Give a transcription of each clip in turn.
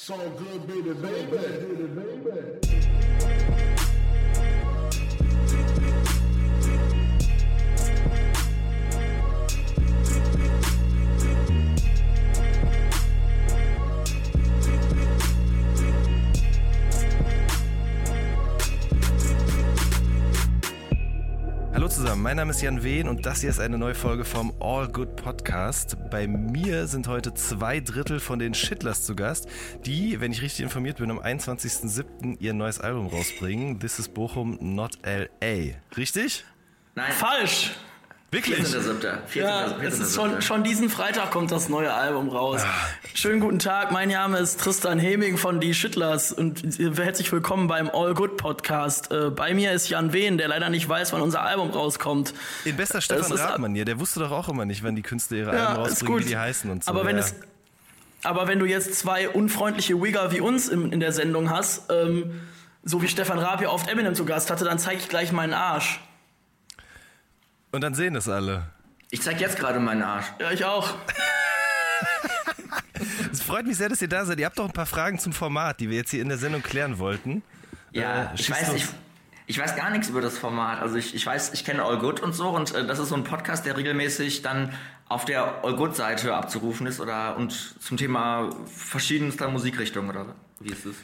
So good, baby, baby, baby. Hallo Name ist Jan Wehn und das hier ist eine neue Folge vom All Good Podcast. Bei mir sind heute zwei Drittel von den Shitlers zu Gast, die, wenn ich richtig informiert bin, am 21.07. ihr neues Album rausbringen. This is Bochum, not LA. Richtig? Nein, Falsch! Wirklich? 14.7. Ja, es ist schon, schon diesen Freitag kommt das neue Album raus. Schönen guten Tag, mein Name ist Tristan Heming von Die Schittlers und herzlich willkommen beim All Good Podcast. Äh, bei mir ist Jan Wehn, der leider nicht weiß, wann unser Album rauskommt. In bester Stefan ist- Rathmann der wusste doch auch immer nicht, wann die Künstler ihre Ja, Alben rausbringen, wie die heißen und so. Aber wenn ja. es aber wenn du jetzt zwei unfreundliche Wigger wie uns in, in der Sendung hast, ähm, so wie Stefan Raab hier oft Eminem zu Gast hatte, dann zeige ich gleich meinen Arsch. Und dann sehen das alle. Ich zeig jetzt gerade meinen Arsch. Ja, ich auch. Es freut mich sehr, dass ihr da seid. Ihr habt doch ein paar Fragen zum Format, die wir jetzt hier in der Sendung klären wollten. Ja, Äh, ich weiß nicht. Ich weiß gar nichts über das Format. Also ich, ich weiß, ich kenne All Good und so und äh, das ist so ein Podcast, der regelmäßig dann auf der All Good Seite abzurufen ist oder und zum Thema verschiedenster Musikrichtungen oder wie ist es?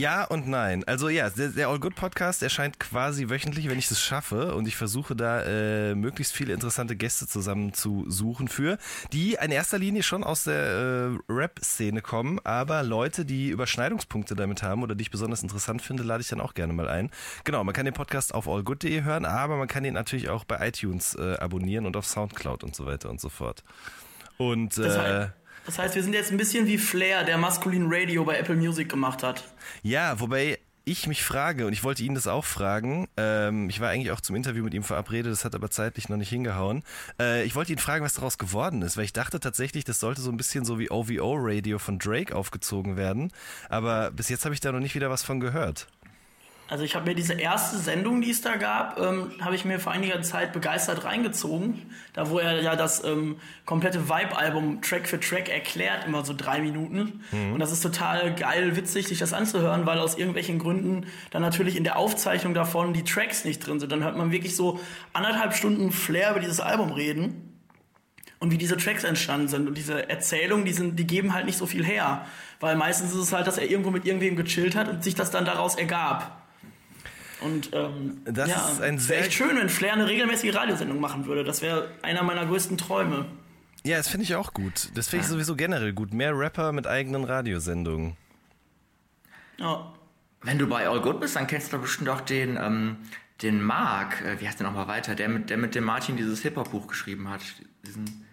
Ja und nein. Also ja, der, der All Good Podcast erscheint quasi wöchentlich, wenn ich es schaffe. Und ich versuche da äh, möglichst viele interessante Gäste zusammen zu suchen für, die in erster Linie schon aus der äh, Rap-Szene kommen, aber Leute, die Überschneidungspunkte damit haben oder die ich besonders interessant finde, lade ich dann auch gerne mal ein. Genau, man kann den Podcast auf allgood.de hören, aber man kann ihn natürlich auch bei iTunes äh, abonnieren und auf Soundcloud und so weiter und so fort. Und äh, das heißt, wir sind jetzt ein bisschen wie Flair, der Maskulin Radio bei Apple Music gemacht hat. Ja, wobei ich mich frage, und ich wollte ihn das auch fragen, ähm, ich war eigentlich auch zum Interview mit ihm verabredet, das hat aber zeitlich noch nicht hingehauen. Äh, ich wollte ihn fragen, was daraus geworden ist, weil ich dachte tatsächlich, das sollte so ein bisschen so wie OVO Radio von Drake aufgezogen werden, aber bis jetzt habe ich da noch nicht wieder was von gehört. Also ich habe mir diese erste Sendung, die es da gab, ähm, habe ich mir vor einiger Zeit begeistert reingezogen. Da wo er ja das ähm, komplette Vibe-Album Track für Track erklärt, immer so drei Minuten. Und das ist total geil, witzig, sich das anzuhören, weil aus irgendwelchen Gründen dann natürlich in der Aufzeichnung davon die Tracks nicht drin sind. Dann hört man wirklich so anderthalb Stunden Flair über dieses Album reden und wie diese Tracks entstanden sind. Und diese Erzählungen, die, sind, die geben halt nicht so viel her. Weil meistens ist es halt, dass er irgendwo mit irgendwem gechillt hat und sich das dann daraus ergab. Und ähm, Das ja, ist ein sehr- echt schön, wenn Flair eine regelmäßige Radiosendung machen würde. Das wäre einer meiner größten Träume. Ja, das finde ich auch gut. Das finde ich sowieso generell gut. Mehr Rapper mit eigenen Radiosendungen. Ja. Wenn du bei All Good bist, dann kennst du doch bestimmt auch den, ähm, den Mark, äh, wie heißt der nochmal weiter, der mit, der mit dem Martin dieses Hip-Hop-Buch geschrieben hat. Diesen,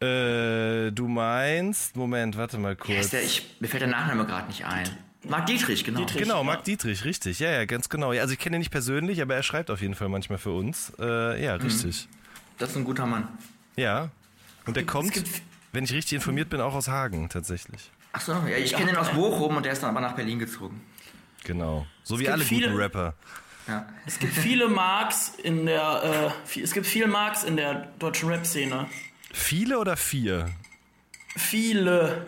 Äh, du meinst, Moment, warte mal kurz. der? Ich, mir fällt der Nachname gerade nicht ein. Marc Dietrich, genau. Dietrich. Genau, Ja. Marc Dietrich, richtig. Ja, ja, ganz genau. Ja, also ich kenne ihn nicht persönlich, aber er schreibt auf jeden Fall manchmal für uns. Äh, ja, richtig. Das ist ein guter Mann. Ja. Und der kommt, es wenn ich richtig informiert bin, auch aus Hagen tatsächlich. Ach so, ja, ich kenne ihn aus Bochum und der ist dann aber nach Berlin gezogen. Genau. So wie gibt alle viele- guten Rapper. Ja. Es gibt viele Marks in der, äh, es gibt viele Marks in der deutschen Rap-Szene. Viele oder vier? Viele.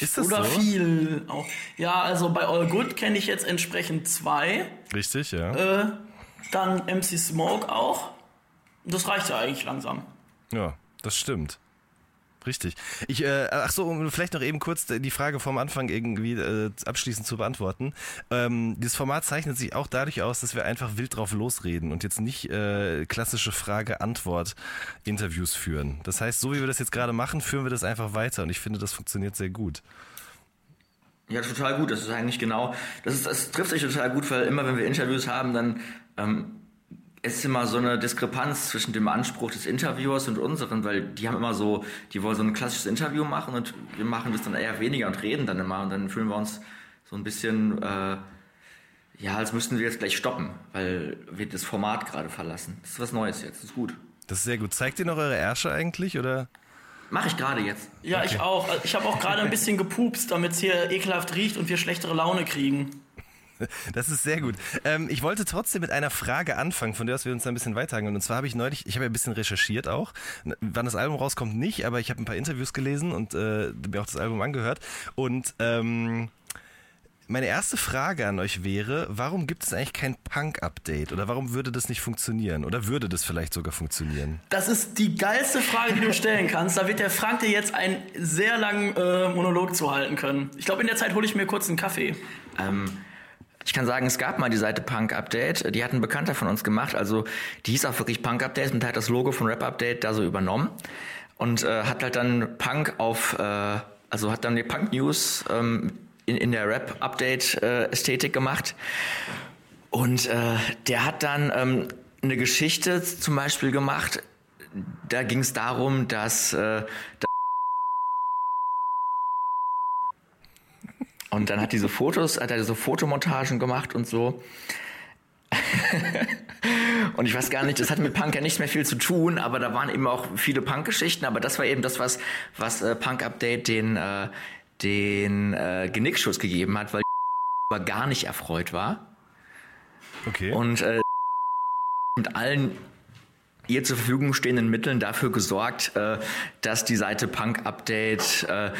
Ist das Oder so? viel auch. Ja, also bei All Good kenne ich jetzt entsprechend zwei. Richtig, ja. Äh, dann MC Smoke auch. Das reicht ja eigentlich langsam. Ja, das stimmt. Richtig. Ich, äh, ach so, um vielleicht noch eben kurz die Frage vom Anfang irgendwie äh, abschließend zu beantworten. Ähm, dieses Format zeichnet sich auch dadurch aus, dass wir einfach wild drauf losreden und jetzt nicht äh, klassische Frage-Antwort-Interviews führen. Das heißt, so wie wir das jetzt gerade machen, führen wir das einfach weiter und ich finde, das funktioniert sehr gut. Ja, total gut. Das ist eigentlich genau, das ist, das trifft sich total gut, weil immer wenn wir Interviews haben, dann ähm, ist immer so eine Diskrepanz zwischen dem Anspruch des Interviewers und unseren, weil die haben immer so, die wollen so ein klassisches Interview machen und wir machen das dann eher weniger und reden dann immer und dann fühlen wir uns so ein bisschen, äh, ja, als müssten wir jetzt gleich stoppen, weil wir das Format gerade verlassen. Das ist was Neues jetzt, das ist gut. Das ist sehr gut. Zeigt ihr noch eure Ärsche eigentlich oder? Mache ich gerade jetzt. Ja, ich auch. Ich habe auch gerade ein bisschen gepupst, damit es hier ekelhaft riecht und wir schlechtere Laune kriegen. Das ist sehr gut. Ähm, ich wollte trotzdem mit einer Frage anfangen, von der aus wir uns da ein bisschen weiterhangeln. Und zwar habe ich neulich, ich habe ja ein bisschen recherchiert auch. Wann das Album rauskommt, nicht, aber ich habe ein paar Interviews gelesen und äh, mir auch das Album angehört. Und ähm, meine erste Frage an euch wäre, warum gibt es eigentlich kein Punk-Update? Oder warum würde das nicht funktionieren? Oder würde das vielleicht sogar funktionieren? Das ist die geilste Frage, die du stellen kannst. Da wird der Frank dir jetzt einen sehr langen äh, Monolog zu halten können. Ich glaube, in der Zeit hole ich mir kurz einen Kaffee. Ähm, ich kann sagen, es gab mal die Seite Punk Update. Die hat ein Bekannter von uns gemacht. Also die hieß auch wirklich Punk Update und hat das Logo von Rap Update da so übernommen und äh, hat halt dann Punk auf, äh, also hat dann die Punk News ähm, in, in der Rap-Update-Ästhetik gemacht. Und äh, der hat dann ähm, eine Geschichte zum Beispiel gemacht. Da ging es darum, dass, äh, und dann hat diese Fotos, hat er so Fotomontagen gemacht und so. und ich weiß gar nicht, das hat mit Punk ja nicht mehr viel zu tun, aber da waren eben auch viele Punk-Geschichten, aber das war eben das, was, was äh, Punk Update den, äh, den äh, Genickschuss gegeben hat, weil aber gar nicht erfreut war. Okay. Und äh, mit allen ihr zur Verfügung stehenden Mitteln dafür gesorgt, äh, dass die Seite Punk Update äh,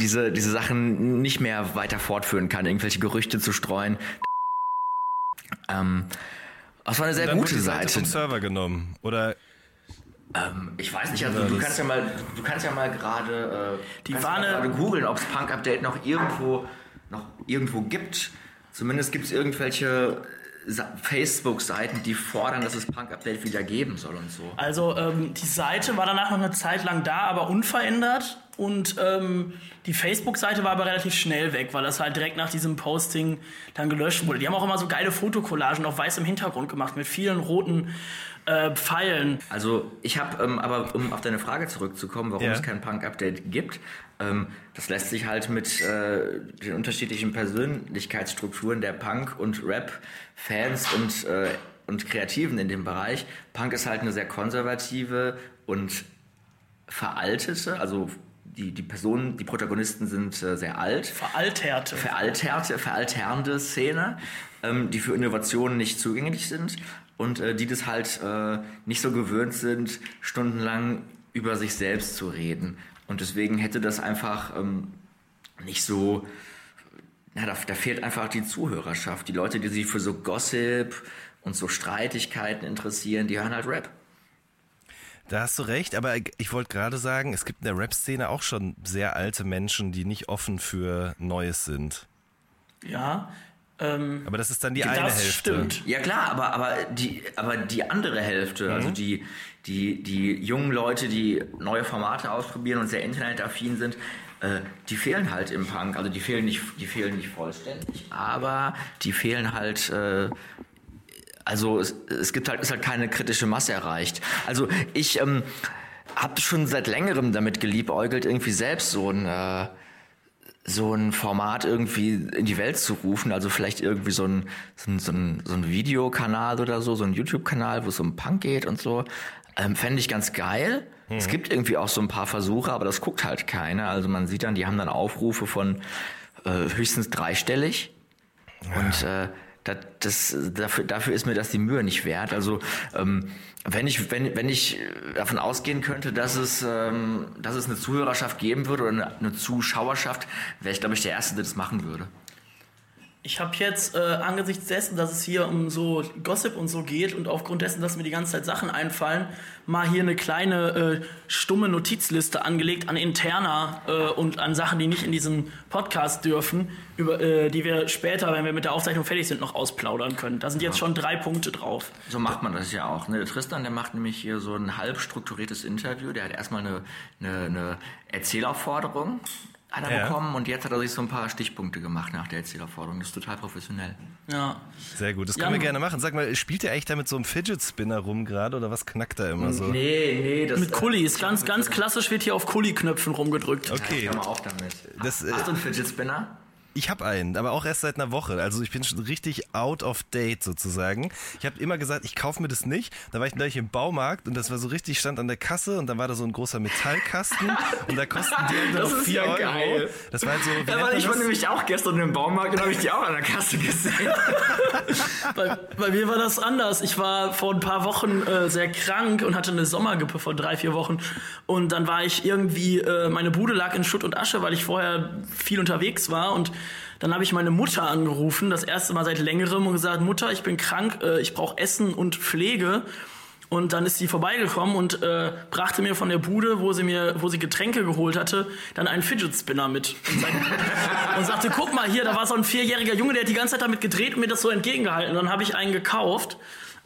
diese, diese Sachen nicht mehr weiter fortführen kann, irgendwelche Gerüchte zu streuen. Ähm, das war eine sehr gute Seite Seite. vom Server genommen. Oder Ähm, ich weiß nicht, also Ja, du kannst ja mal, du kannst ja mal gerade, äh, Die kannst ja war mal eine- gerade googeln, ob es Punk Update noch irgendwo, noch irgendwo gibt. Zumindest gibt es irgendwelche Sa- Facebook-Seiten, die fordern, dass es Punk Update wieder geben soll und so. Also ähm, die Seite war danach noch eine Zeit lang da, aber unverändert. Und ähm, die Facebook-Seite war aber relativ schnell weg, weil das halt direkt nach diesem Posting dann gelöscht wurde. Die haben auch immer so geile Fotokollagen auf weißem Hintergrund gemacht mit vielen roten äh, Pfeilen. Also ich habe, ähm, aber um auf deine Frage zurückzukommen, warum Ja. es kein Punk-Update gibt, ähm, das lässt sich halt mit äh, den unterschiedlichen Persönlichkeitsstrukturen der Punk- und Rap-Fans und, äh, und Kreativen in dem Bereich. Punk ist halt eine sehr konservative und veraltete, also die, die Personen, die Protagonisten sind äh, sehr alt Veralterte. veralterte, veralternde Szene, ähm, die für Innovationen nicht zugänglich sind und äh, die das halt äh, nicht so gewöhnt sind, stundenlang über sich selbst zu reden. Und deswegen hätte das einfach ähm, nicht so, na, da, da fehlt einfach die Zuhörerschaft. Die Leute, die sich für so Gossip und so Streitigkeiten interessieren, die hören halt Rap. Da hast du recht, aber ich wollte gerade sagen, es gibt in der Rap-Szene auch schon sehr alte Menschen, die nicht offen für Neues sind. ja. Ähm, Aber das ist dann die das eine Hälfte. stimmt. Ja klar, aber, aber, die, aber die andere Hälfte, also die, die, die jungen Leute, die neue Formate ausprobieren und sehr internetaffin sind, äh, die fehlen halt im Punk. Also die fehlen nicht, die fehlen nicht vollständig, aber die fehlen halt. Äh, also es, es gibt halt, ist halt keine kritische Masse erreicht. Also ich ähm, habe schon seit längerem damit geliebäugelt, irgendwie selbst so ein äh, so ein Format irgendwie in die Welt zu rufen, also vielleicht irgendwie so ein, so ein, so ein, so ein Videokanal oder so, so ein YouTube-Kanal, wo es um Punk geht und so, ähm, fände ich ganz geil. Es gibt irgendwie auch so ein paar Versuche, aber das guckt halt keiner. Also man sieht dann, die haben dann Aufrufe von äh, höchstens dreistellig. Und äh, das, das, dafür, dafür ist mir das die Mühe nicht wert. Also ähm, wenn ich wenn, wenn ich davon ausgehen könnte, dass es ähm, dass es eine Zuhörerschaft geben würde oder eine, eine Zuschauerschaft, wäre ich glaube ich der erste, der das machen würde. Ich habe jetzt äh, angesichts dessen, dass es hier um so Gossip und so geht und aufgrund dessen, dass mir die ganze Zeit Sachen einfallen, mal hier eine kleine äh, stumme Notizliste angelegt an Interna äh, und an Sachen, die nicht in diesen Podcast dürfen, über, äh, die wir später, wenn wir mit der Aufzeichnung fertig sind, noch ausplaudern können. Da sind jetzt schon drei Punkte drauf. So macht man das ja auch. Ne? Der Tristan, der macht nämlich hier so ein halb strukturiertes Interview. Der hat erstmal eine, eine, eine Erzählaufforderung hat er Ja. bekommen und jetzt hat er sich so ein paar Stichpunkte gemacht nach der Erzählaufforderung. Das ist total professionell. Ja. Sehr gut, das Ja, können wir man- gerne machen. Sag mal, spielt ihr eigentlich da mit so einem Fidget Spinner rum gerade oder was knackt da immer so? Nee, nee, das Mit Kullis. Ganz, ganz klassisch wird hier auf Kulli-Knöpfen rumgedrückt. Okay, Hör mal auf damit. Das, äh, Hast du einen Fidget Spinner? Ich habe einen, aber auch erst seit einer Woche. Also ich bin schon richtig out of date sozusagen. Ich habe immer gesagt, ich kaufe mir das nicht. Da war ich gleich im Baumarkt und das war so richtig, stand an der Kasse und dann war da so ein großer Metallkasten und da kosten die noch ist 4 ja Euro. geil. Das war halt so, weil man ich war nämlich auch gestern im Baumarkt und habe ich die auch an der Kasse gesehen. Bei, bei mir war das anders. Ich war vor ein paar Wochen äh, sehr krank und hatte eine Sommergrippe vor drei, vier Wochen. Und dann war ich irgendwie, äh, meine Bude lag in Schutt und Asche, weil ich vorher viel unterwegs war. Und dann habe ich meine Mutter angerufen, das erste Mal seit längerem, und gesagt, Mutter, ich bin krank, äh, ich brauche Essen und Pflege. Und dann ist sie vorbeigekommen und äh, brachte mir von der Bude, wo sie mir, wo sie Getränke geholt hatte, dann einen Fidget Spinner mit. Und, sagte, guck mal hier, da war so ein vierjähriger Junge, der hat die ganze Zeit damit gedreht und mir das so entgegengehalten. Und dann habe ich einen gekauft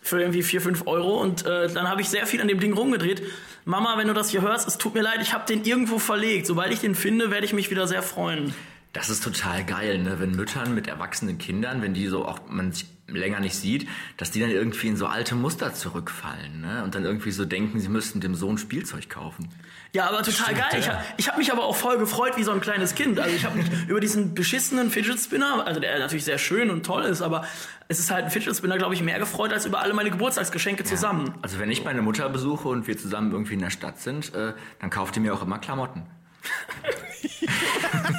für irgendwie vier, fünf Euro und äh, dann habe ich sehr viel an dem Ding rumgedreht. Mama, wenn du das hier hörst, es tut mir leid, ich habe den irgendwo verlegt. Sobald ich den finde, werde ich mich wieder sehr freuen. Das ist total geil, ne? wenn Müttern mit erwachsenen Kindern, wenn die so auch man sich länger nicht sieht, dass die dann irgendwie in so alte Muster zurückfallen ne? und dann irgendwie so denken, sie müssten dem Sohn Spielzeug kaufen. Ja, aber total geil. Ich, hab- ich habe mich aber auch voll gefreut wie so ein kleines Kind. Also ich habe mich über diesen beschissenen Fidget Spinner, also der natürlich sehr schön und toll ist, aber es ist halt ein Fidget Spinner, glaube ich, mehr gefreut als über alle meine Geburtstagsgeschenke zusammen. Also wenn ich meine Mutter besuche und wir zusammen irgendwie in der Stadt sind, äh, dann kauft die mir auch immer Klamotten.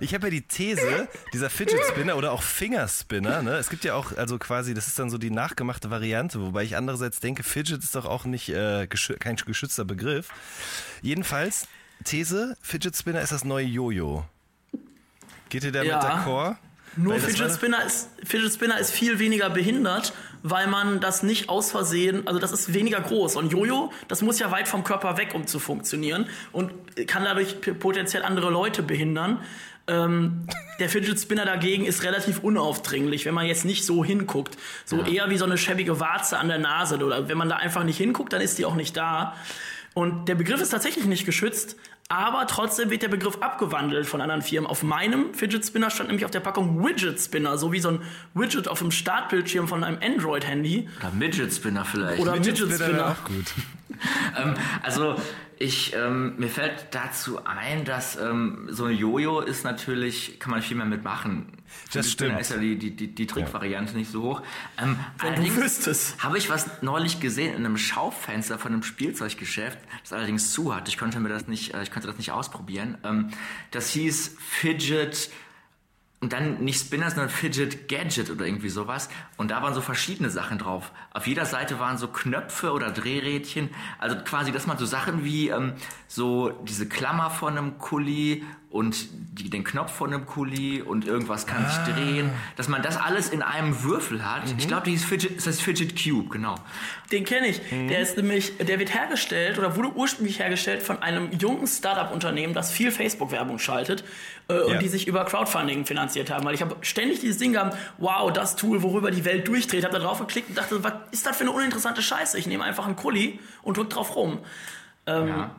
Ich habe ja die These, dieser Fidget Spinner oder auch Fingerspinner, ne? Es gibt ja auch, also quasi, das ist dann so die nachgemachte Variante, wobei ich andererseits denke, Fidget ist doch auch nicht äh, geschü kein geschützter Begriff. Jedenfalls, These, Fidget Spinner ist das neue Jojo. Geht ihr damit Ja. d'accord? Nur Fidget Spinner, ist, Fidget Spinner ist viel weniger behindert, weil man das nicht aus Versehen, also das ist weniger groß. Und Jojo, das muss ja weit vom Körper weg, um zu funktionieren und kann dadurch potenziell andere Leute behindern. Ähm, der Fidget Spinner dagegen ist relativ unaufdringlich, wenn man jetzt nicht so hinguckt. So eher wie so eine schäbige Warze an der Nase. Oder wenn man da einfach nicht hinguckt, dann ist die auch nicht da. Und der Begriff ist tatsächlich nicht geschützt, aber trotzdem wird der Begriff abgewandelt von anderen Firmen. Auf meinem Fidget Spinner stand nämlich auf der Packung Widget Spinner, so wie so ein Widget auf dem Startbildschirm von einem Android-Handy. Oder Midget Spinner vielleicht. Oder Fidget Fidget Spinner Spinner. auch gut. Ähm, also ich, ähm, mir fällt dazu ein, dass ähm, so ein Jojo ist natürlich, kann man viel mehr mitmachen. Das Da stimmt. ist ja die, die, die, Trickvariante nicht so hoch. Ähm, Wenn du allerdings wüsstest. habe ich was neulich gesehen in einem Schaufenster von einem Spielzeuggeschäft, das allerdings zu hat. Ich konnte mir das nicht, äh, ich konnte das nicht ausprobieren. Ähm, das hieß Fidget und dann nicht Spinner, sondern Fidget Gadget oder irgendwie sowas. Und da waren so verschiedene Sachen drauf. Auf jeder Seite waren so Knöpfe oder Drehrädchen. Also quasi, dass man so Sachen wie ähm, so diese Klammer von einem Kuli und die, den Knopf von einem Kuli und irgendwas kann sich drehen, dass man das alles in einem Würfel hat. Ich glaube, die ist Fidget, das heißt Fidget Cube, genau. Den kenne ich. Der ist nämlich, der wird hergestellt oder wurde ursprünglich hergestellt von einem jungen Startup-Unternehmen, das viel Facebook-Werbung schaltet äh, und Ja. die sich über Crowdfunding finanziert haben. Weil ich habe ständig dieses Ding gehabt, wow, das Tool, worüber die Welt durchdreht, habe da drauf geklickt und dachte, was ist das für eine uninteressante Scheiße? Ich nehme einfach einen Kuli und drück drauf rum. Ähm, Ja.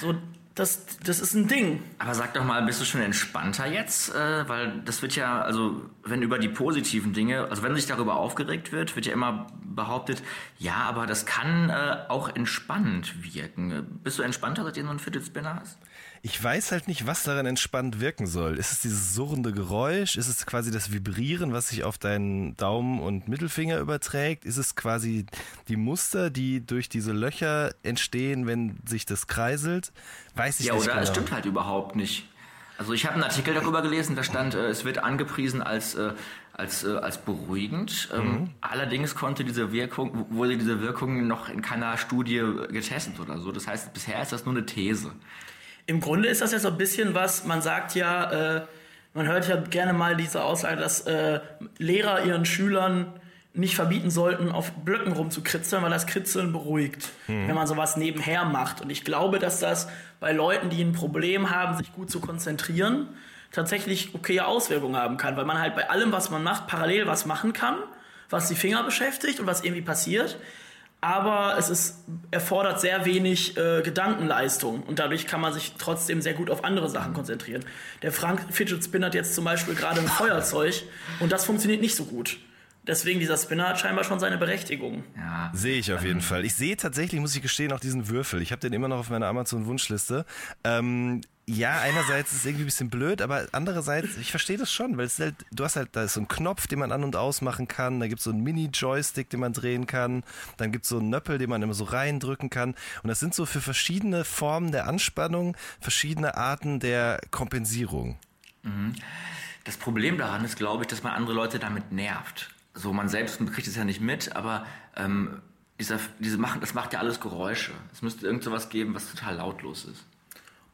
So, das, das ist ein Ding. Aber sag doch mal, bist du schon entspannter jetzt? Äh, weil das wird ja, also wenn über die positiven Dinge, also wenn sich darüber aufgeregt wird, wird ja immer behauptet, ja, aber das kann äh, auch entspannend wirken. Bist du entspannter, seitdem du einen Fidget Spinner hast? Ich weiß halt nicht, was daran entspannt wirken soll. Ist es dieses surrende Geräusch? Ist es quasi das Vibrieren, was sich auf deinen Daumen und Mittelfinger überträgt? Ist es quasi die Muster, die durch diese Löcher entstehen, wenn sich das kreiselt? Weiß ich Ja, nicht oder? genau. Es stimmt halt überhaupt nicht. Also ich habe einen Artikel darüber gelesen, da stand, äh, es wird angepriesen als, äh, als, äh, als beruhigend. Ähm, Mhm. Allerdings konnte diese Wirkung, wurde diese Wirkung noch in keiner Studie getestet oder so. Das heißt, bisher ist das nur eine These. Im Grunde ist das ja so ein bisschen was, man sagt ja, äh, man hört ja gerne mal diese Aussage, dass äh, Lehrer ihren Schülern nicht verbieten sollten, auf Blöcken rumzukritzeln, weil das Kritzeln beruhigt, wenn man sowas nebenher macht. Und ich glaube, dass das bei Leuten, die ein Problem haben, sich gut zu konzentrieren, tatsächlich okaye Auswirkungen haben kann, weil man halt bei allem, was man macht, parallel was machen kann, was die Finger beschäftigt und was irgendwie passiert aber es ist, erfordert sehr wenig äh, Gedankenleistung und dadurch kann man sich trotzdem sehr gut auf andere Sachen konzentrieren. Der Frank Fidget Spinner hat jetzt zum Beispiel gerade ein Feuerzeug und das funktioniert nicht so gut. Deswegen, dieser Spinner hat scheinbar schon seine Berechtigung. Ja. Sehe ich auf jeden Fall. Ich sehe tatsächlich, muss ich gestehen, auch diesen Würfel. Ich habe den immer noch auf meiner Amazon-Wunschliste. Ähm, ja, einerseits ist es irgendwie ein bisschen blöd, aber andererseits, ich verstehe das schon, weil es halt, du hast halt, da ist so ein Knopf, den man an- und ausmachen kann, da gibt es so einen Mini-Joystick, den man drehen kann, dann gibt es so einen Nöppel, den man immer so reindrücken kann. Und das sind so für verschiedene Formen der Anspannung, verschiedene Arten der Kompensierung. Das Problem daran ist, glaube ich, dass man andere Leute damit nervt. So, man selbst kriegt es ja nicht mit, aber ähm, dieser, diese machen, das macht ja alles Geräusche. Es müsste irgend sowas geben, was total lautlos ist.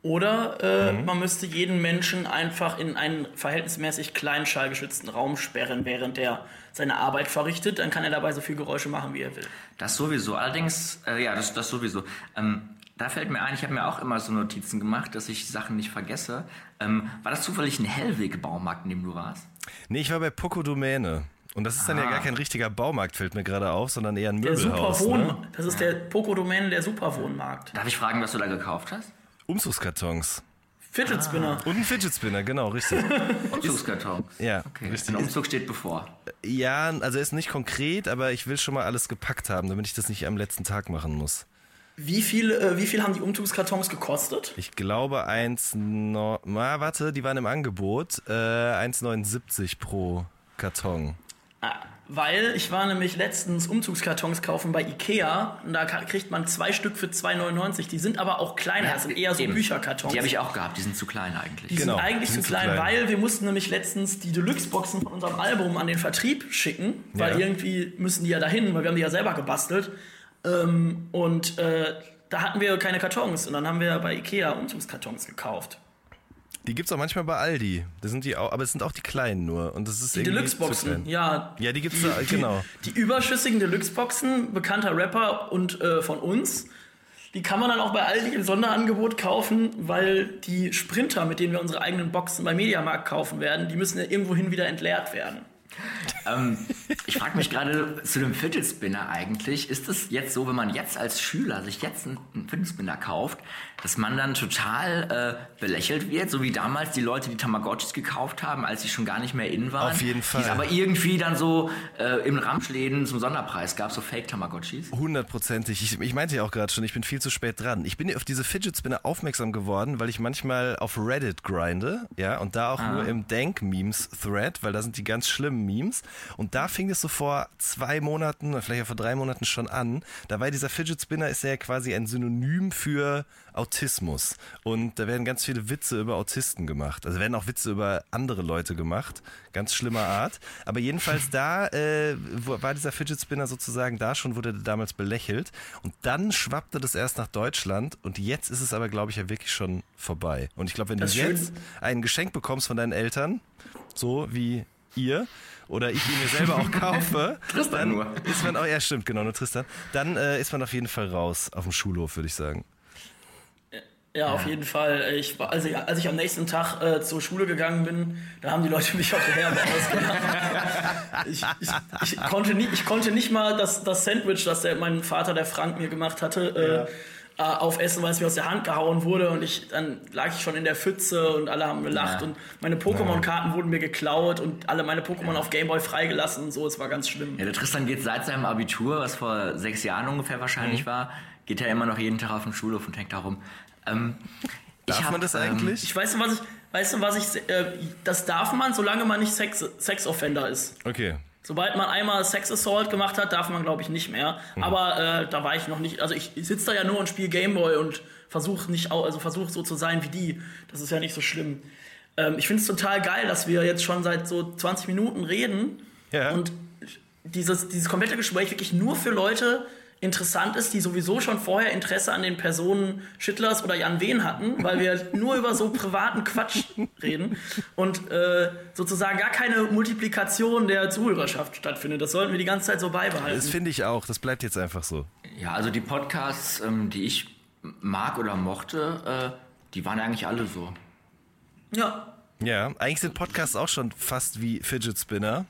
Oder äh, man müsste jeden Menschen einfach in einen verhältnismäßig kleinen schallgeschützten Raum sperren, während er seine Arbeit verrichtet. Dann kann er dabei so viel Geräusche machen, wie er will. Das sowieso. Allerdings, äh, ja, das, das sowieso. Ähm, da fällt mir ein, ich habe mir auch immer so Notizen gemacht, dass ich Sachen nicht vergesse. Ähm, war das zufällig ein Hellweg-Baumarkt, in dem du warst? Nee, ich war bei Poco Domäne. Und das ist dann ja Ah. gar kein richtiger Baumarkt, fällt mir gerade auf, sondern eher ein Der Möbelhaus. Superwohn, Ne? das ist der Poco-Domäne, der Superwohnmarkt. Darf ich fragen, was du da gekauft hast? Umzugskartons. Fidget Spinner. Und ein Fidget Spinner, genau, richtig. Umzugskarton. Ja, Okay, richtig. ein Umzug steht bevor. Ja, also ist nicht konkret, aber ich will schon mal alles gepackt haben, damit ich das nicht am letzten Tag machen muss. Wie viel, äh, wie viel haben die Umzugskartons gekostet? Ich glaube 1, no, na, warte, die waren im Angebot, äh, 1,79 pro Karton. Weil ich war nämlich letztens Umzugskartons kaufen bei Ikea und da kriegt man zwei Stück für 2,99. Die sind aber auch kleiner, das sind eher so Eben. Bücherkartons. Die habe ich auch gehabt, die sind zu klein Die eigentlich. Genau, sind eigentlich die sind zu zu klein, klein. weil wir mussten nämlich letztens die Deluxe-Boxen von unserem Album an den Vertrieb schicken, weil Ja. irgendwie müssen die ja dahin, weil wir haben die ja selber gebastelt. Ähm, und äh, da hatten wir keine Kartons und dann haben wir bei Ikea Umzugskartons gekauft. Die gibt's auch manchmal bei Aldi. Das sind die auch, aber es sind auch die kleinen nur. Und das ist Die Deluxe-Boxen, ja. Ja, die gibt's da, genau. Die, die überschüssigen Deluxe-Boxen, bekannter Rapper und äh, von uns, die kann man dann auch bei Aldi im Sonderangebot kaufen, weil die Sprinter, mit denen wir unsere eigenen Boxen beim Mediamarkt kaufen werden, die müssen ja irgendwohin wieder entleert werden. Ähm, ich frage mich gerade zu dem Fidget Spinner eigentlich, ist es jetzt so, wenn man jetzt als Schüler sich jetzt einen Fidget Spinner kauft, dass man dann total äh, belächelt wird, so wie damals die Leute, die Tamagotchis gekauft haben, als sie schon gar nicht mehr in waren. Auf jeden Die Fall. es aber irgendwie dann so äh, im Ramschläden zum Sonderpreis gab, so Fake Tamagotchis. Hundertprozentig. Ich, ich meinte ja auch gerade schon, ich bin viel zu spät dran. Ich bin auf diese Fidget Spinner aufmerksam geworden, weil ich manchmal auf Reddit grinde, ja, und da auch nur im Dank-Memes-Thread, weil da sind die ganz schlimmen Memes. Und da fing es so vor zwei Monaten, vielleicht auch vor drei Monaten schon an. Da war dieser Fidget Spinner ist ja quasi ein Synonym für Autismus. Und da werden ganz viele Witze über Autisten gemacht. Also werden auch Witze über andere Leute gemacht. Ganz schlimmer Art. Aber jedenfalls da äh, war dieser Fidget Spinner sozusagen da schon, wurde damals belächelt. Und dann schwappte das erst nach Deutschland. Und jetzt ist es aber, glaube ich, ja wirklich schon vorbei. Und ich glaube, wenn du Das schön. jetzt ein Geschenk bekommst von deinen Eltern, so wie ihr, oder ich ihn mir selber auch kaufe, Tristan dann nur. ist man auch, ja stimmt, genau, nur Tristan, dann äh, ist man auf jeden Fall raus auf dem Schulhof, würde ich sagen. Ja, auf jeden Fall. Ich, war- als, ich, als ich am nächsten Tag äh, zur Schule gegangen bin, da haben die Leute mich auf der Herbe ausgelacht. Ich, ich, ich, konnte nie, ich konnte nicht mal das, das Sandwich, das der, mein Vater, der Frank, mir gemacht hatte, äh, äh, aufessen, weil es mir aus der Hand gehauen wurde. Und ich, dann lag ich schon in der Pfütze und alle haben gelacht. Ja. Und meine Pokémon-Karten wurden mir geklaut und alle meine Pokémon auf Gameboy freigelassen und so. Es war ganz schlimm. Ja, der Tristan geht seit seinem Abitur, was vor sechs Jahren ungefähr wahrscheinlich war, geht er immer noch jeden Tag auf den Schulhof und hängt da rum. Ähm, Darf ich hab, man das ähm, eigentlich? Ich weiß, was ich, weißt du, was ich, äh, das darf man, solange man nicht Sex, Sex-Offender ist. okay. Sobald man einmal Sex Assault gemacht hat, darf man, glaube ich, nicht mehr. Aber äh, da war ich noch nicht. Also ich, ich sitze da ja nur und spiele Gameboy und versuche nicht, also versuche so zu sein wie die. Das ist ja nicht so schlimm. Ähm, ich finde es total geil, dass wir jetzt schon seit so 20 Minuten reden Ja. und dieses, dieses komplette Gespräch wirklich nur für Leute interessant ist, die sowieso schon vorher Interesse an den Personen Schittlers oder Jan Wehn hatten, weil wir nur über so privaten Quatsch reden und äh, sozusagen gar keine Multiplikation der Zuhörerschaft stattfindet. Das sollten wir die ganze Zeit so beibehalten. Das finde ich auch, das bleibt jetzt einfach so. Ja, also die Podcasts, ähm, die ich mag oder mochte, äh, die waren eigentlich alle so. ja, Ja, eigentlich sind Podcasts auch schon fast wie Fidget Spinner.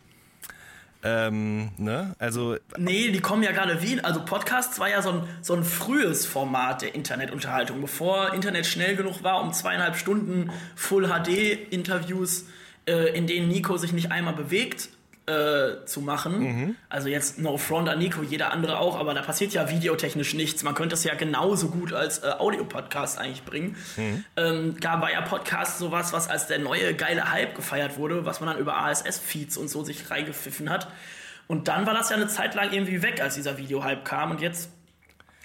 Ähm, ne? Also, nee, die kommen ja gerade wie, also Podcasts war ja so ein, so ein frühes Format der Internetunterhaltung, bevor Internet schnell genug war, um zweieinhalb Stunden Full HD Interviews, äh, in denen Nico sich nicht einmal bewegt, äh, zu machen. Also jetzt no front an Nico, jeder andere auch, aber da passiert ja videotechnisch nichts. Man könnte es ja genauso gut als äh, Audio-Podcast eigentlich bringen. Ähm, gab war ja Podcast sowas, was als der neue geile Hype gefeiert wurde, was man dann über ASS-Feeds und so sich reingepfiffen hat. Und dann war das ja eine Zeit lang irgendwie weg, als dieser Video-Hype kam. Und jetzt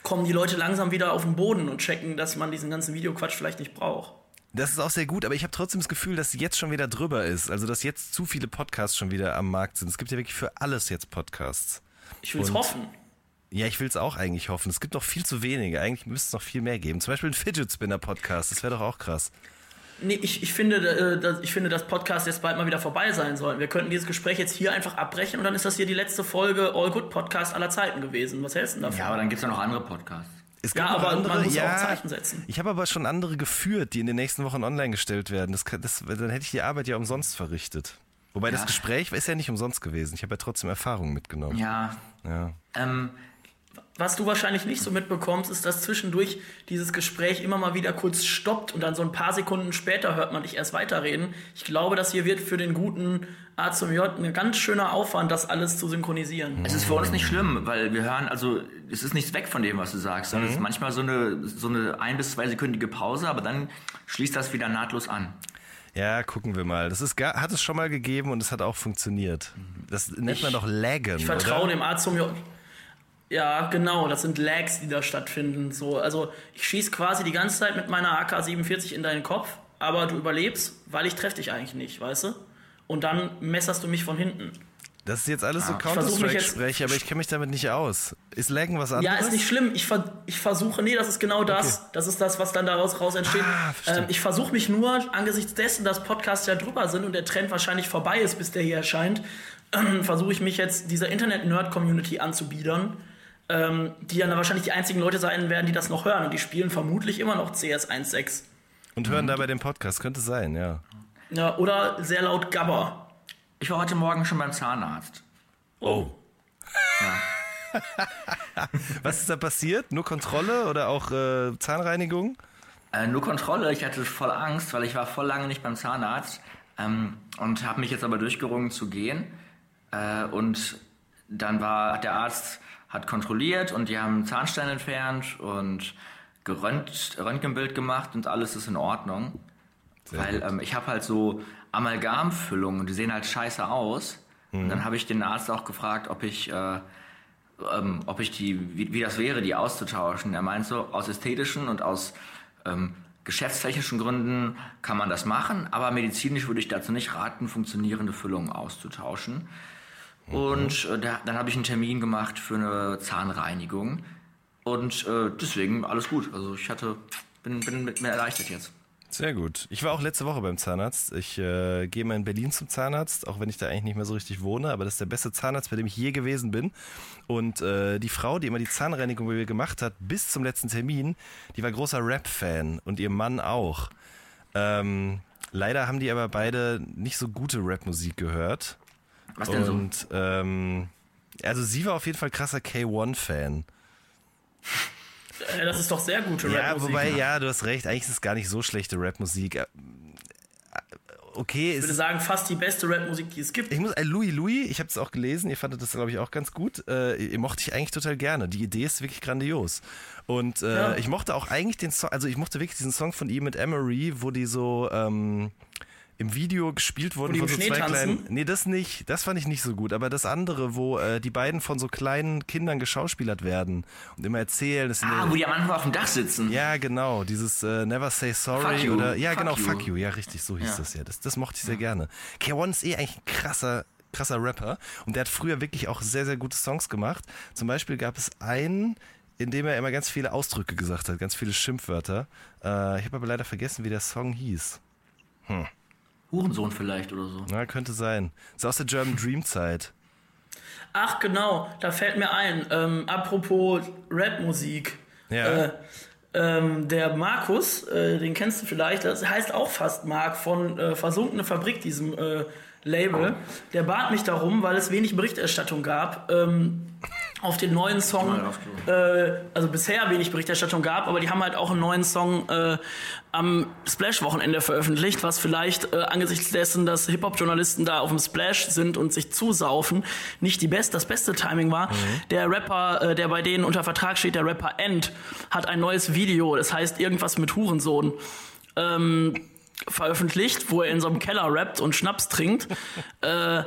kommen die Leute langsam wieder auf den Boden und checken, dass man diesen ganzen Videoquatsch vielleicht nicht braucht. Das ist auch sehr gut, aber ich habe trotzdem das Gefühl, dass jetzt schon wieder drüber ist. Also, dass jetzt zu viele Podcasts schon wieder am Markt sind. Es gibt ja wirklich für alles jetzt Podcasts. Ich will es hoffen. Ja, ich will es auch eigentlich hoffen. Es gibt noch viel zu wenige. Eigentlich müsste es noch viel mehr geben. Zum Beispiel ein Fidget Spinner Podcast. Das wäre doch auch krass. Nee, ich, ich, finde, äh, dass, ich finde, dass Podcast jetzt bald mal wieder vorbei sein soll. Wir könnten dieses Gespräch jetzt hier einfach abbrechen und dann ist das hier die letzte Folge All Good Podcast aller Zeiten gewesen. Was hältst du denn davon? Ja, aber dann gibt es ja noch andere Podcasts. Es Ja, aber man muss auch Zeichen setzen. Ich habe aber schon andere geführt, die in den nächsten Wochen online gestellt werden. Das, das, dann hätte ich die Arbeit ja umsonst verrichtet. Wobei das Ja. Gespräch ist ja nicht umsonst gewesen. Ich habe ja trotzdem Erfahrungen mitgenommen. Ja. Ja. Ähm, Was du wahrscheinlich nicht so mitbekommst, ist, dass zwischendurch dieses Gespräch immer mal wieder kurz stoppt und dann so ein paar Sekunden später hört man dich erst weiterreden. Ich glaube, das hier wird für den guten A zum J ein ganz schöner Aufwand, das alles zu synchronisieren. Es ist für uns nicht schlimm, weil wir hören, also es ist nichts weg von dem, was du sagst, sondern es ist manchmal so eine, so eine ein- bis zweisekündige Pause, aber dann schließt das wieder nahtlos an. Ja, gucken wir mal. Das ist hat es schon mal gegeben und es hat auch funktioniert. Das nennt man doch Laggen. Ich vertraue oder? dem A zum J. Ja, genau, das sind Lags, die da stattfinden. So, also ich schieß quasi die ganze Zeit mit meiner AK-47 in deinen Kopf, aber du überlebst, weil ich treffe dich eigentlich nicht, weißt du? Und dann messerst du mich von hinten. Das ist jetzt alles so versuch mich Counter-Strike-Sprech, aber ich kenne mich damit nicht aus. Ist Laggen was anderes? Ja, ist nicht schlimm. Ich, ver ich versuche, nee, das ist genau das. Das ist das, was dann daraus raus entsteht. Ah, ähm, ich versuche mich nur, angesichts dessen, dass Podcasts ja drüber sind und der Trend wahrscheinlich vorbei ist, bis der hier erscheint, ähm, versuche ich mich jetzt dieser Internet-Nerd-Community anzubiedern, ähm, die dann wahrscheinlich die einzigen Leute sein werden, die das noch hören. Und die spielen vermutlich immer noch CS 1.6. Und hören dabei den Podcast. Könnte sein, ja. Ja, oder sehr laut Gabber. Ich war heute Morgen schon beim Zahnarzt. Oh. Was ist da passiert? Nur Kontrolle oder auch äh, Zahnreinigung? Äh, nur Kontrolle, ich hatte voll Angst, weil ich war voll lange nicht beim Zahnarzt ähm, und habe mich jetzt aber durchgerungen zu gehen. Äh, und dann war der Arzt hat kontrolliert und die haben Zahnstein entfernt und gerönt, Röntgenbild gemacht und alles ist in Ordnung. weil ähm, ich habe halt so Amalgamfüllungen, die sehen halt scheiße aus. Und dann habe ich den Arzt auch gefragt, ob ich, äh, ähm, ob ich die, wie, wie das wäre, die auszutauschen. Er meint so, aus ästhetischen und aus ähm, geschäftstechnischen Gründen kann man das machen, aber medizinisch würde ich dazu nicht raten, funktionierende Füllungen auszutauschen. Und äh, da, dann habe ich einen Termin gemacht für eine Zahnreinigung. Und äh, deswegen alles gut. Also ich hatte, bin, bin mit mir erleichtert jetzt. Sehr gut. Ich war auch letzte Woche beim Zahnarzt. Ich äh, gehe mal in Berlin zum Zahnarzt, auch wenn ich da eigentlich nicht mehr so richtig wohne, aber das ist der beste Zahnarzt, bei dem ich je gewesen bin. Und äh, die Frau, die immer die Zahnreinigung bei mir gemacht hat, bis zum letzten Termin, die war großer Rap-Fan und ihr Mann auch. Ähm, leider haben die aber beide nicht so gute Rap-Musik gehört. Was denn so? Und ähm, also sie war auf jeden Fall krasser K1-Fan. Äh, das ist doch sehr gute Ja, Rapmusik. wobei, ja, du hast recht, eigentlich ist es gar nicht so schlechte Rapmusik. Äh, Okay, Ich würde sagen, fast die beste Rapmusik, die es gibt. ich muss, äh, Louis Louis, ich habe es auch gelesen, ihr fandet das, glaube ich, auch ganz gut. Äh, ihr mochte ich eigentlich total gerne. Die Idee ist wirklich grandios. Und äh, Ja. ich mochte auch eigentlich den Song, also ich mochte wirklich diesen Song von ihm mit Emery, wo die so ähm, im Video gespielt wurden von so Schnee zwei tanzen? kleinen. Nee, das nicht. Das fand ich nicht so gut. Aber das andere, wo äh, die beiden von so kleinen Kindern geschauspielert werden und immer erzählen. Das Ah, wo die am Anfang auf dem Dach sitzen. ja, genau, dieses äh, Never Say Sorry oder ja, Fuck genau, you. Fuck You, ja, richtig, so hieß Ja. das ja. Das, das mochte ich sehr gerne. K1 ist eh eigentlich ein krasser, krasser Rapper und der hat früher wirklich auch sehr, sehr gute Songs gemacht. Zum Beispiel gab es einen, in dem er immer ganz viele Ausdrücke gesagt hat, ganz viele Schimpfwörter. Äh, ich habe aber leider vergessen, wie der Song hieß. Hurensohn vielleicht oder so. Na, könnte sein. Ist aus der German Dream Zeit. Ach genau, da fällt mir ein, ähm, apropos Rapmusik. Ja. Äh, ähm, der Markus, äh, den kennst du vielleicht, das heißt auch fast Mark von äh, Versunkene Fabrik, diesem äh, Label. Der bat mich darum, weil es wenig Berichterstattung gab, ähm, auf den neuen Song, äh, also bisher wenig Berichterstattung gab, aber die haben halt auch einen neuen Song äh, am Splash-Wochenende veröffentlicht, was vielleicht äh, angesichts dessen, dass Hip-Hop-Journalisten da auf dem Splash sind und sich zusaufen, nicht die best, das beste Timing war. Der Rapper, äh, der bei denen unter Vertrag steht, der Rapper End, hat ein neues Video, das heißt irgendwas mit Hurensohn. Ähm, veröffentlicht, wo er in so einem Keller rappt und Schnaps trinkt. äh,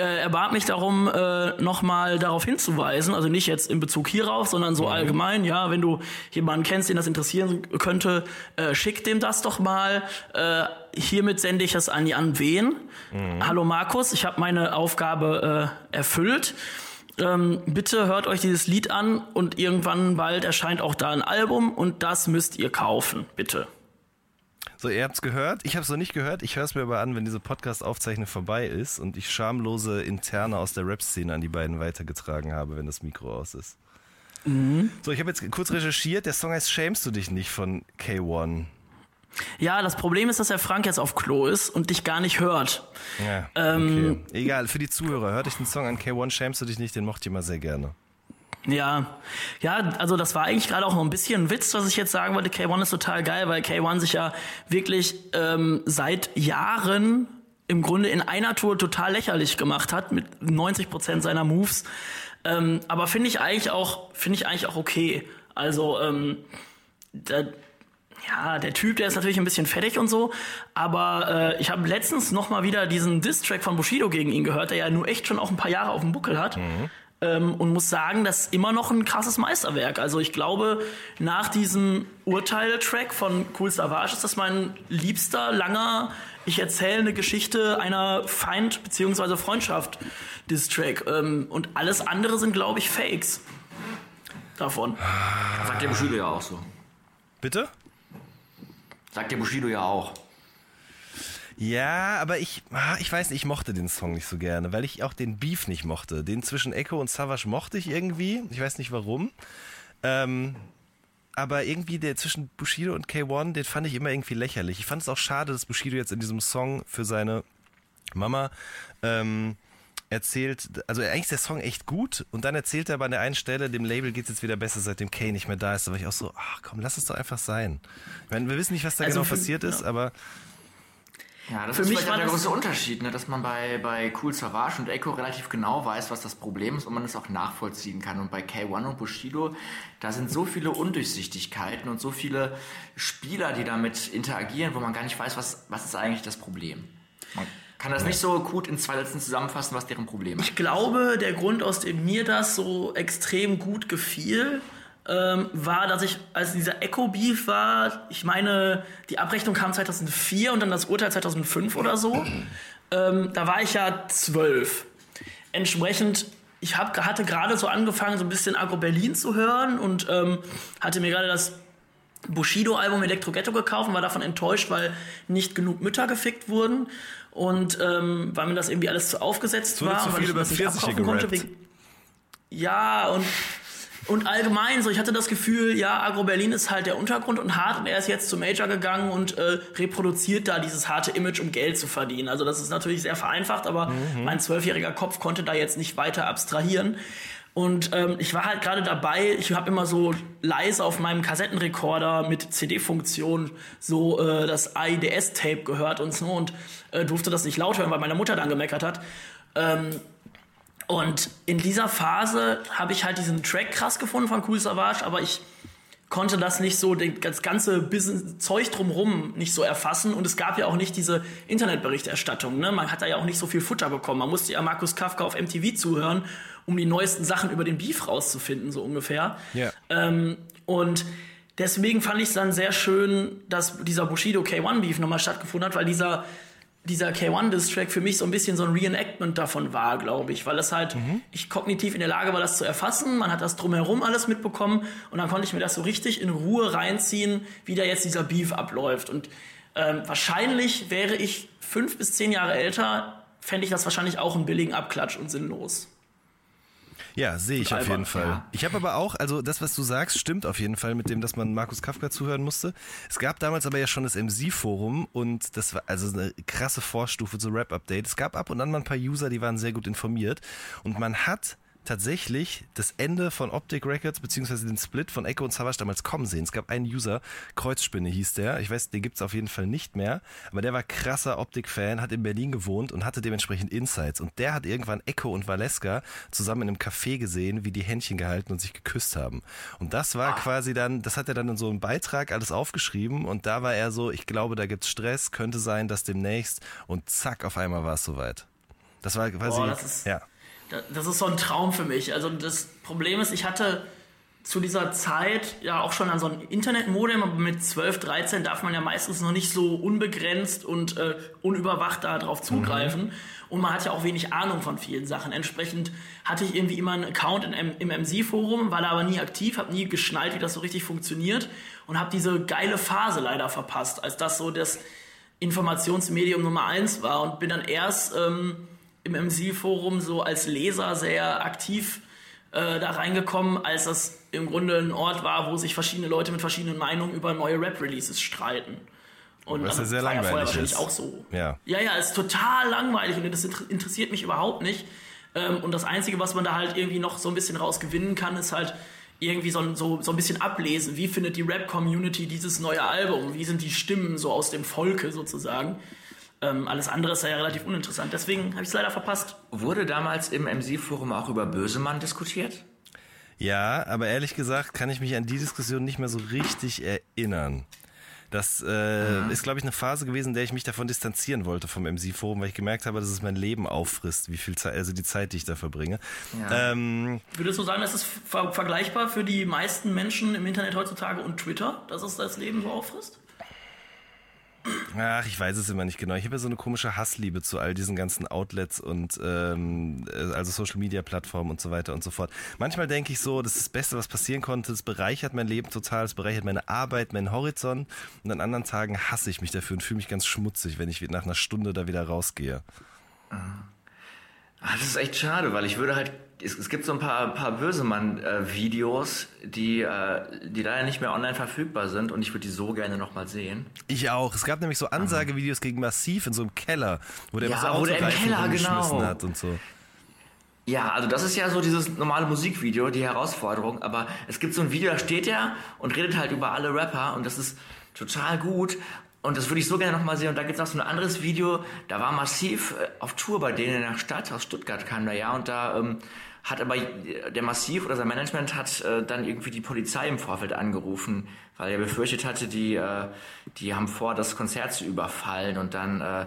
äh, er bat mich darum, äh, nochmal darauf hinzuweisen, also nicht jetzt in Bezug hierauf, sondern so allgemein, ja, wenn du jemanden kennst, den das interessieren könnte, äh, schick dem das doch mal. Äh, hiermit sende ich es an Jan Wehn. Hallo Markus, ich habe meine Aufgabe äh, erfüllt. Ähm, bitte hört euch dieses Lied an und irgendwann bald erscheint auch da ein Album und das müsst ihr kaufen, bitte. So, ihr habt's gehört. Ich hab's noch nicht gehört. Ich höre es mir aber an, wenn diese Podcast-Aufzeichnung vorbei ist und ich schamlose Interne aus der Rap-Szene an die beiden weitergetragen habe, wenn das Mikro aus ist. So, ich habe jetzt kurz recherchiert. Der Song heißt Schämst du dich nicht von K1. Ja, das Problem ist, dass der Frank jetzt auf Klo ist und dich gar nicht hört. Ja, Ähm, okay. Egal, für die Zuhörer, hört euch den Song an K1 Schämst du dich nicht, den mochte ich immer sehr gerne. Ja, ja, also das war eigentlich gerade auch noch ein bisschen ein Witz, was ich jetzt sagen wollte. K1 ist total geil, weil K1 sich ja wirklich ähm, seit Jahren im Grunde in einer Tour total lächerlich gemacht hat mit 90 Prozent seiner Moves. Ähm, aber finde ich eigentlich auch, finde ich eigentlich auch okay. Also ähm, da, ja, der Typ, der ist natürlich ein bisschen fettig und so, aber äh, ich habe letztens noch mal wieder diesen Diss-Track von Bushido gegen ihn gehört, der ja nur echt schon auch ein paar Jahre auf dem Buckel hat. Ähm, und muss sagen, das ist immer noch ein krasses Meisterwerk. Also ich glaube, nach diesem Urteil-Track von Cool Savage ist das mein liebster, langer, ich erzähle eine Geschichte einer Feind- bzw. Freundschaft-Diss-Track. Ähm, und alles andere sind, glaube ich, Fakes davon. Sagt der Bushido ja auch so. Bitte? Sagt der Bushido ja auch. Ja, aber ich, ah, ich weiß nicht, ich mochte den Song nicht so gerne, weil ich auch den Beef nicht mochte. Den zwischen Echo und Savage mochte ich irgendwie. Ich weiß nicht warum. Ähm, aber irgendwie der zwischen Bushido und K1, den fand ich immer irgendwie lächerlich. Ich fand es auch schade, dass Bushido jetzt in diesem Song für seine Mama ähm, erzählt, also eigentlich ist der Song echt gut und dann erzählt er aber an der einen Stelle, dem Label geht's jetzt wieder besser, seitdem Kay nicht mehr da ist. Da war ich auch so, ach komm, lass es doch einfach sein. Ich meine, wir wissen nicht, was da Also genau für- passiert ist, aber Ja, das Für ist mich vielleicht der große Unterschied, ne? dass man bei, bei Cool Savage und Echo relativ genau weiß, was das Problem ist und man es auch nachvollziehen kann. Und bei K1 und Bushido, da sind so viele Undurchsichtigkeiten und so viele Spieler, die damit interagieren, wo man gar nicht weiß, was, was ist eigentlich das Problem. Man kann das nicht so gut in zwei Sätzen zusammenfassen, was deren Problem ist. Ich glaube, der Grund, aus dem mir das so extrem gut gefiel, ähm, war, dass ich, als dieser Echo-Beef war, ich meine, die Abrechnung kam 2004 und dann das Urteil 2005 oder so, ähm, da war ich ja zwölf. Entsprechend, ich hab, hatte gerade so angefangen, so ein bisschen Agro Berlin zu hören und ähm, hatte mir gerade das Bushido-Album Electro Ghetto gekauft und war davon enttäuscht, weil nicht genug Mütter gefickt wurden und ähm, weil mir das irgendwie alles zu aufgesetzt wurde war zu und weil viel ich über das nicht 40 abkaufen konnte. Wegen, ja, und, und allgemein so, ich hatte das Gefühl, ja, Agro Berlin ist halt der Untergrund und hart und er ist jetzt zum Major gegangen und äh, reproduziert da dieses harte Image, um Geld zu verdienen. Also das ist natürlich sehr vereinfacht, aber Mhm. mein zwölfjähriger Kopf konnte da jetzt nicht weiter abstrahieren. Und ähm, ich war halt gerade dabei, ich habe immer so leise auf meinem Kassettenrekorder mit CD-Funktion so äh, das AIDS-Tape gehört und so und äh, durfte das nicht laut hören, weil meine Mutter dann gemeckert hat. Ähm, und in dieser Phase habe ich halt diesen Track krass gefunden von Cool Savage, aber ich konnte das nicht so, den- das ganze Business Zeug drumrum nicht so erfassen und es gab ja auch nicht diese Internetberichterstattung. Ne? Man hat da ja auch nicht so viel Futter bekommen. Man musste ja Markus Kafka auf MTV zuhören, um die neuesten Sachen über den Beef rauszufinden, so ungefähr. Ja. Ähm, und deswegen fand ich es dann sehr schön, dass dieser Bushido K1 Beef nochmal stattgefunden hat, weil dieser, dieser K1 Diss Track für mich so ein bisschen so ein Reenactment davon war, glaube ich, weil es halt, ich kognitiv in der Lage war, das zu erfassen, man hat das drumherum alles mitbekommen und dann konnte ich mir das so richtig in Ruhe reinziehen, wie da jetzt dieser Beef abläuft. Und ähm, wahrscheinlich wäre ich fünf bis zehn Jahre älter, fände ich das wahrscheinlich auch einen billigen Abklatsch und sinnlos. Ja, sehe ich auf jeden Fall. ja. Ich habe aber auch, also das, was du sagst, stimmt auf jeden Fall mit dem, dass man Markus Kafka zuhören musste. Es gab damals aber ja schon das MC-Forum und das war also eine krasse Vorstufe zu Rap-Update. Es gab ab und an mal ein paar User, die waren sehr gut informiert und man hat tatsächlich das Ende von Optic Records beziehungsweise den Split von Echo und Savage damals kommen sehen. Es gab einen User, Kreuzspinne hieß der. Ich weiß, den gibt's auf jeden Fall nicht mehr. Aber der war krasser Optik-Fan, hat in Berlin gewohnt und hatte dementsprechend Insights. Und der hat irgendwann Echo und Valeska zusammen in einem Café gesehen, wie die Händchen gehalten und sich geküsst haben. Und das war quasi dann, das hat er dann in so einem Beitrag alles aufgeschrieben und da war er so, ich glaube, da gibt's Stress, könnte sein, dass demnächst und zack, auf einmal war es soweit. Das war quasi, Boah, das ja. Da- Das ist so ein Traum für mich. Also das Problem ist, ich hatte zu dieser Zeit ja auch schon an so ein Internetmodem, aber mit 12, 13 darf man ja meistens noch nicht so unbegrenzt und äh, unüberwacht da drauf zugreifen. Und man hat ja auch wenig Ahnung von vielen Sachen. Entsprechend hatte ich irgendwie immer einen Account in, im MC-Forum, war da aber nie aktiv, habe nie geschnallt, wie das so richtig funktioniert und habe diese geile Phase leider verpasst, als das so das Informationsmedium Nummer eins war und bin dann erst ähm, im MC-Forum so als Leser sehr aktiv äh, da reingekommen, als das im Grunde ein Ort war, wo sich verschiedene Leute mit verschiedenen Meinungen über neue Rap-Releases streiten. Und Was ja das sehr ja vorher langweilig wahrscheinlich ist. auch so. Ja. Ja, ja, ist total langweilig und das inter- interessiert mich überhaupt nicht. Ähm, und das Einzige, was man da halt irgendwie noch so ein bisschen rausgewinnen kann, ist halt irgendwie so, ein- so, so ein bisschen ablesen. Wie findet die Rap-Community dieses neue Album? Wie sind die Stimmen so aus dem Volke sozusagen? Ähm, alles andere ist ja relativ uninteressant. Deswegen habe ich es leider verpasst. Wurde damals im MC-Forum auch über Bösemann diskutiert? Ja, aber ehrlich gesagt kann ich mich an die Diskussion nicht mehr so richtig erinnern. Das äh, ist, glaube ich, eine Phase gewesen, in der ich mich davon distanzieren wollte vom MC-Forum, weil ich gemerkt habe, dass es mein Leben auffrisst, wie viel Zeit, also die Zeit, die ich da verbringe. Ja. Ähm, Würdest du sagen, das ist ver vergleichbar für die meisten Menschen im Internet heutzutage und Twitter, dass es das Leben so auffrisst? Ach, ich weiß es immer nicht genau. Ich habe ja so eine komische Hassliebe zu all diesen ganzen Outlets und ähm, äh, also Social Media Plattformen und so weiter und so fort. Manchmal denke ich so, das ist das Beste, was passieren konnte. Es bereichert mein Leben total, es bereichert meine Arbeit, meinen Horizont. Und an anderen Tagen hasse ich mich dafür und fühle mich ganz schmutzig, wenn ich nach einer Stunde da wieder rausgehe. Ah, das ist echt schade, weil ich würde halt. Es, es gibt so ein paar, paar Bösemann-Videos, die, äh, die leider nicht mehr online verfügbar sind und ich würde die so gerne nochmal sehen. Ich auch. Es gab nämlich so Ansagevideos gegen Massiv in so einem Keller, wo der Ja, wo der im Keller, genau. hat und so. Ja, also das ist ja so dieses normale Musikvideo, die Herausforderung, aber es gibt so ein Video, da steht er und redet halt über alle Rapper und das ist total gut und das würde ich so gerne nochmal sehen und da gibt es auch so ein anderes Video, da war Massiv äh, auf Tour bei denen in der Stadt, aus Stuttgart kam der ja und da ähm, hat aber der Massiv oder sein Management hat äh, dann irgendwie die Polizei im Vorfeld angerufen, weil er befürchtet hatte, die, äh, die haben vor, das Konzert zu überfallen und dann äh,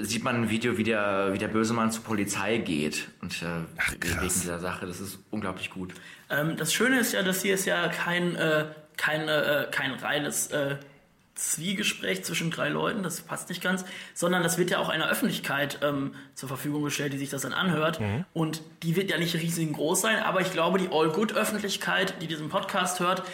sieht man ein Video, wie der, wie der böse Mann zur Polizei geht. Und äh, krass. wegen dieser Sache, das ist unglaublich gut. Ähm, das Schöne ist ja, dass hier ist ja kein, äh, kein, äh, kein reines äh, Zwiegespräch zwischen drei Leuten, das passt nicht ganz, sondern das wird ja auch einer Öffentlichkeit ähm, zur Verfügung gestellt, die sich das dann anhört. Und die wird ja nicht riesengroß sein, aber ich glaube, die All-Good-Öffentlichkeit, die diesen Podcast hört,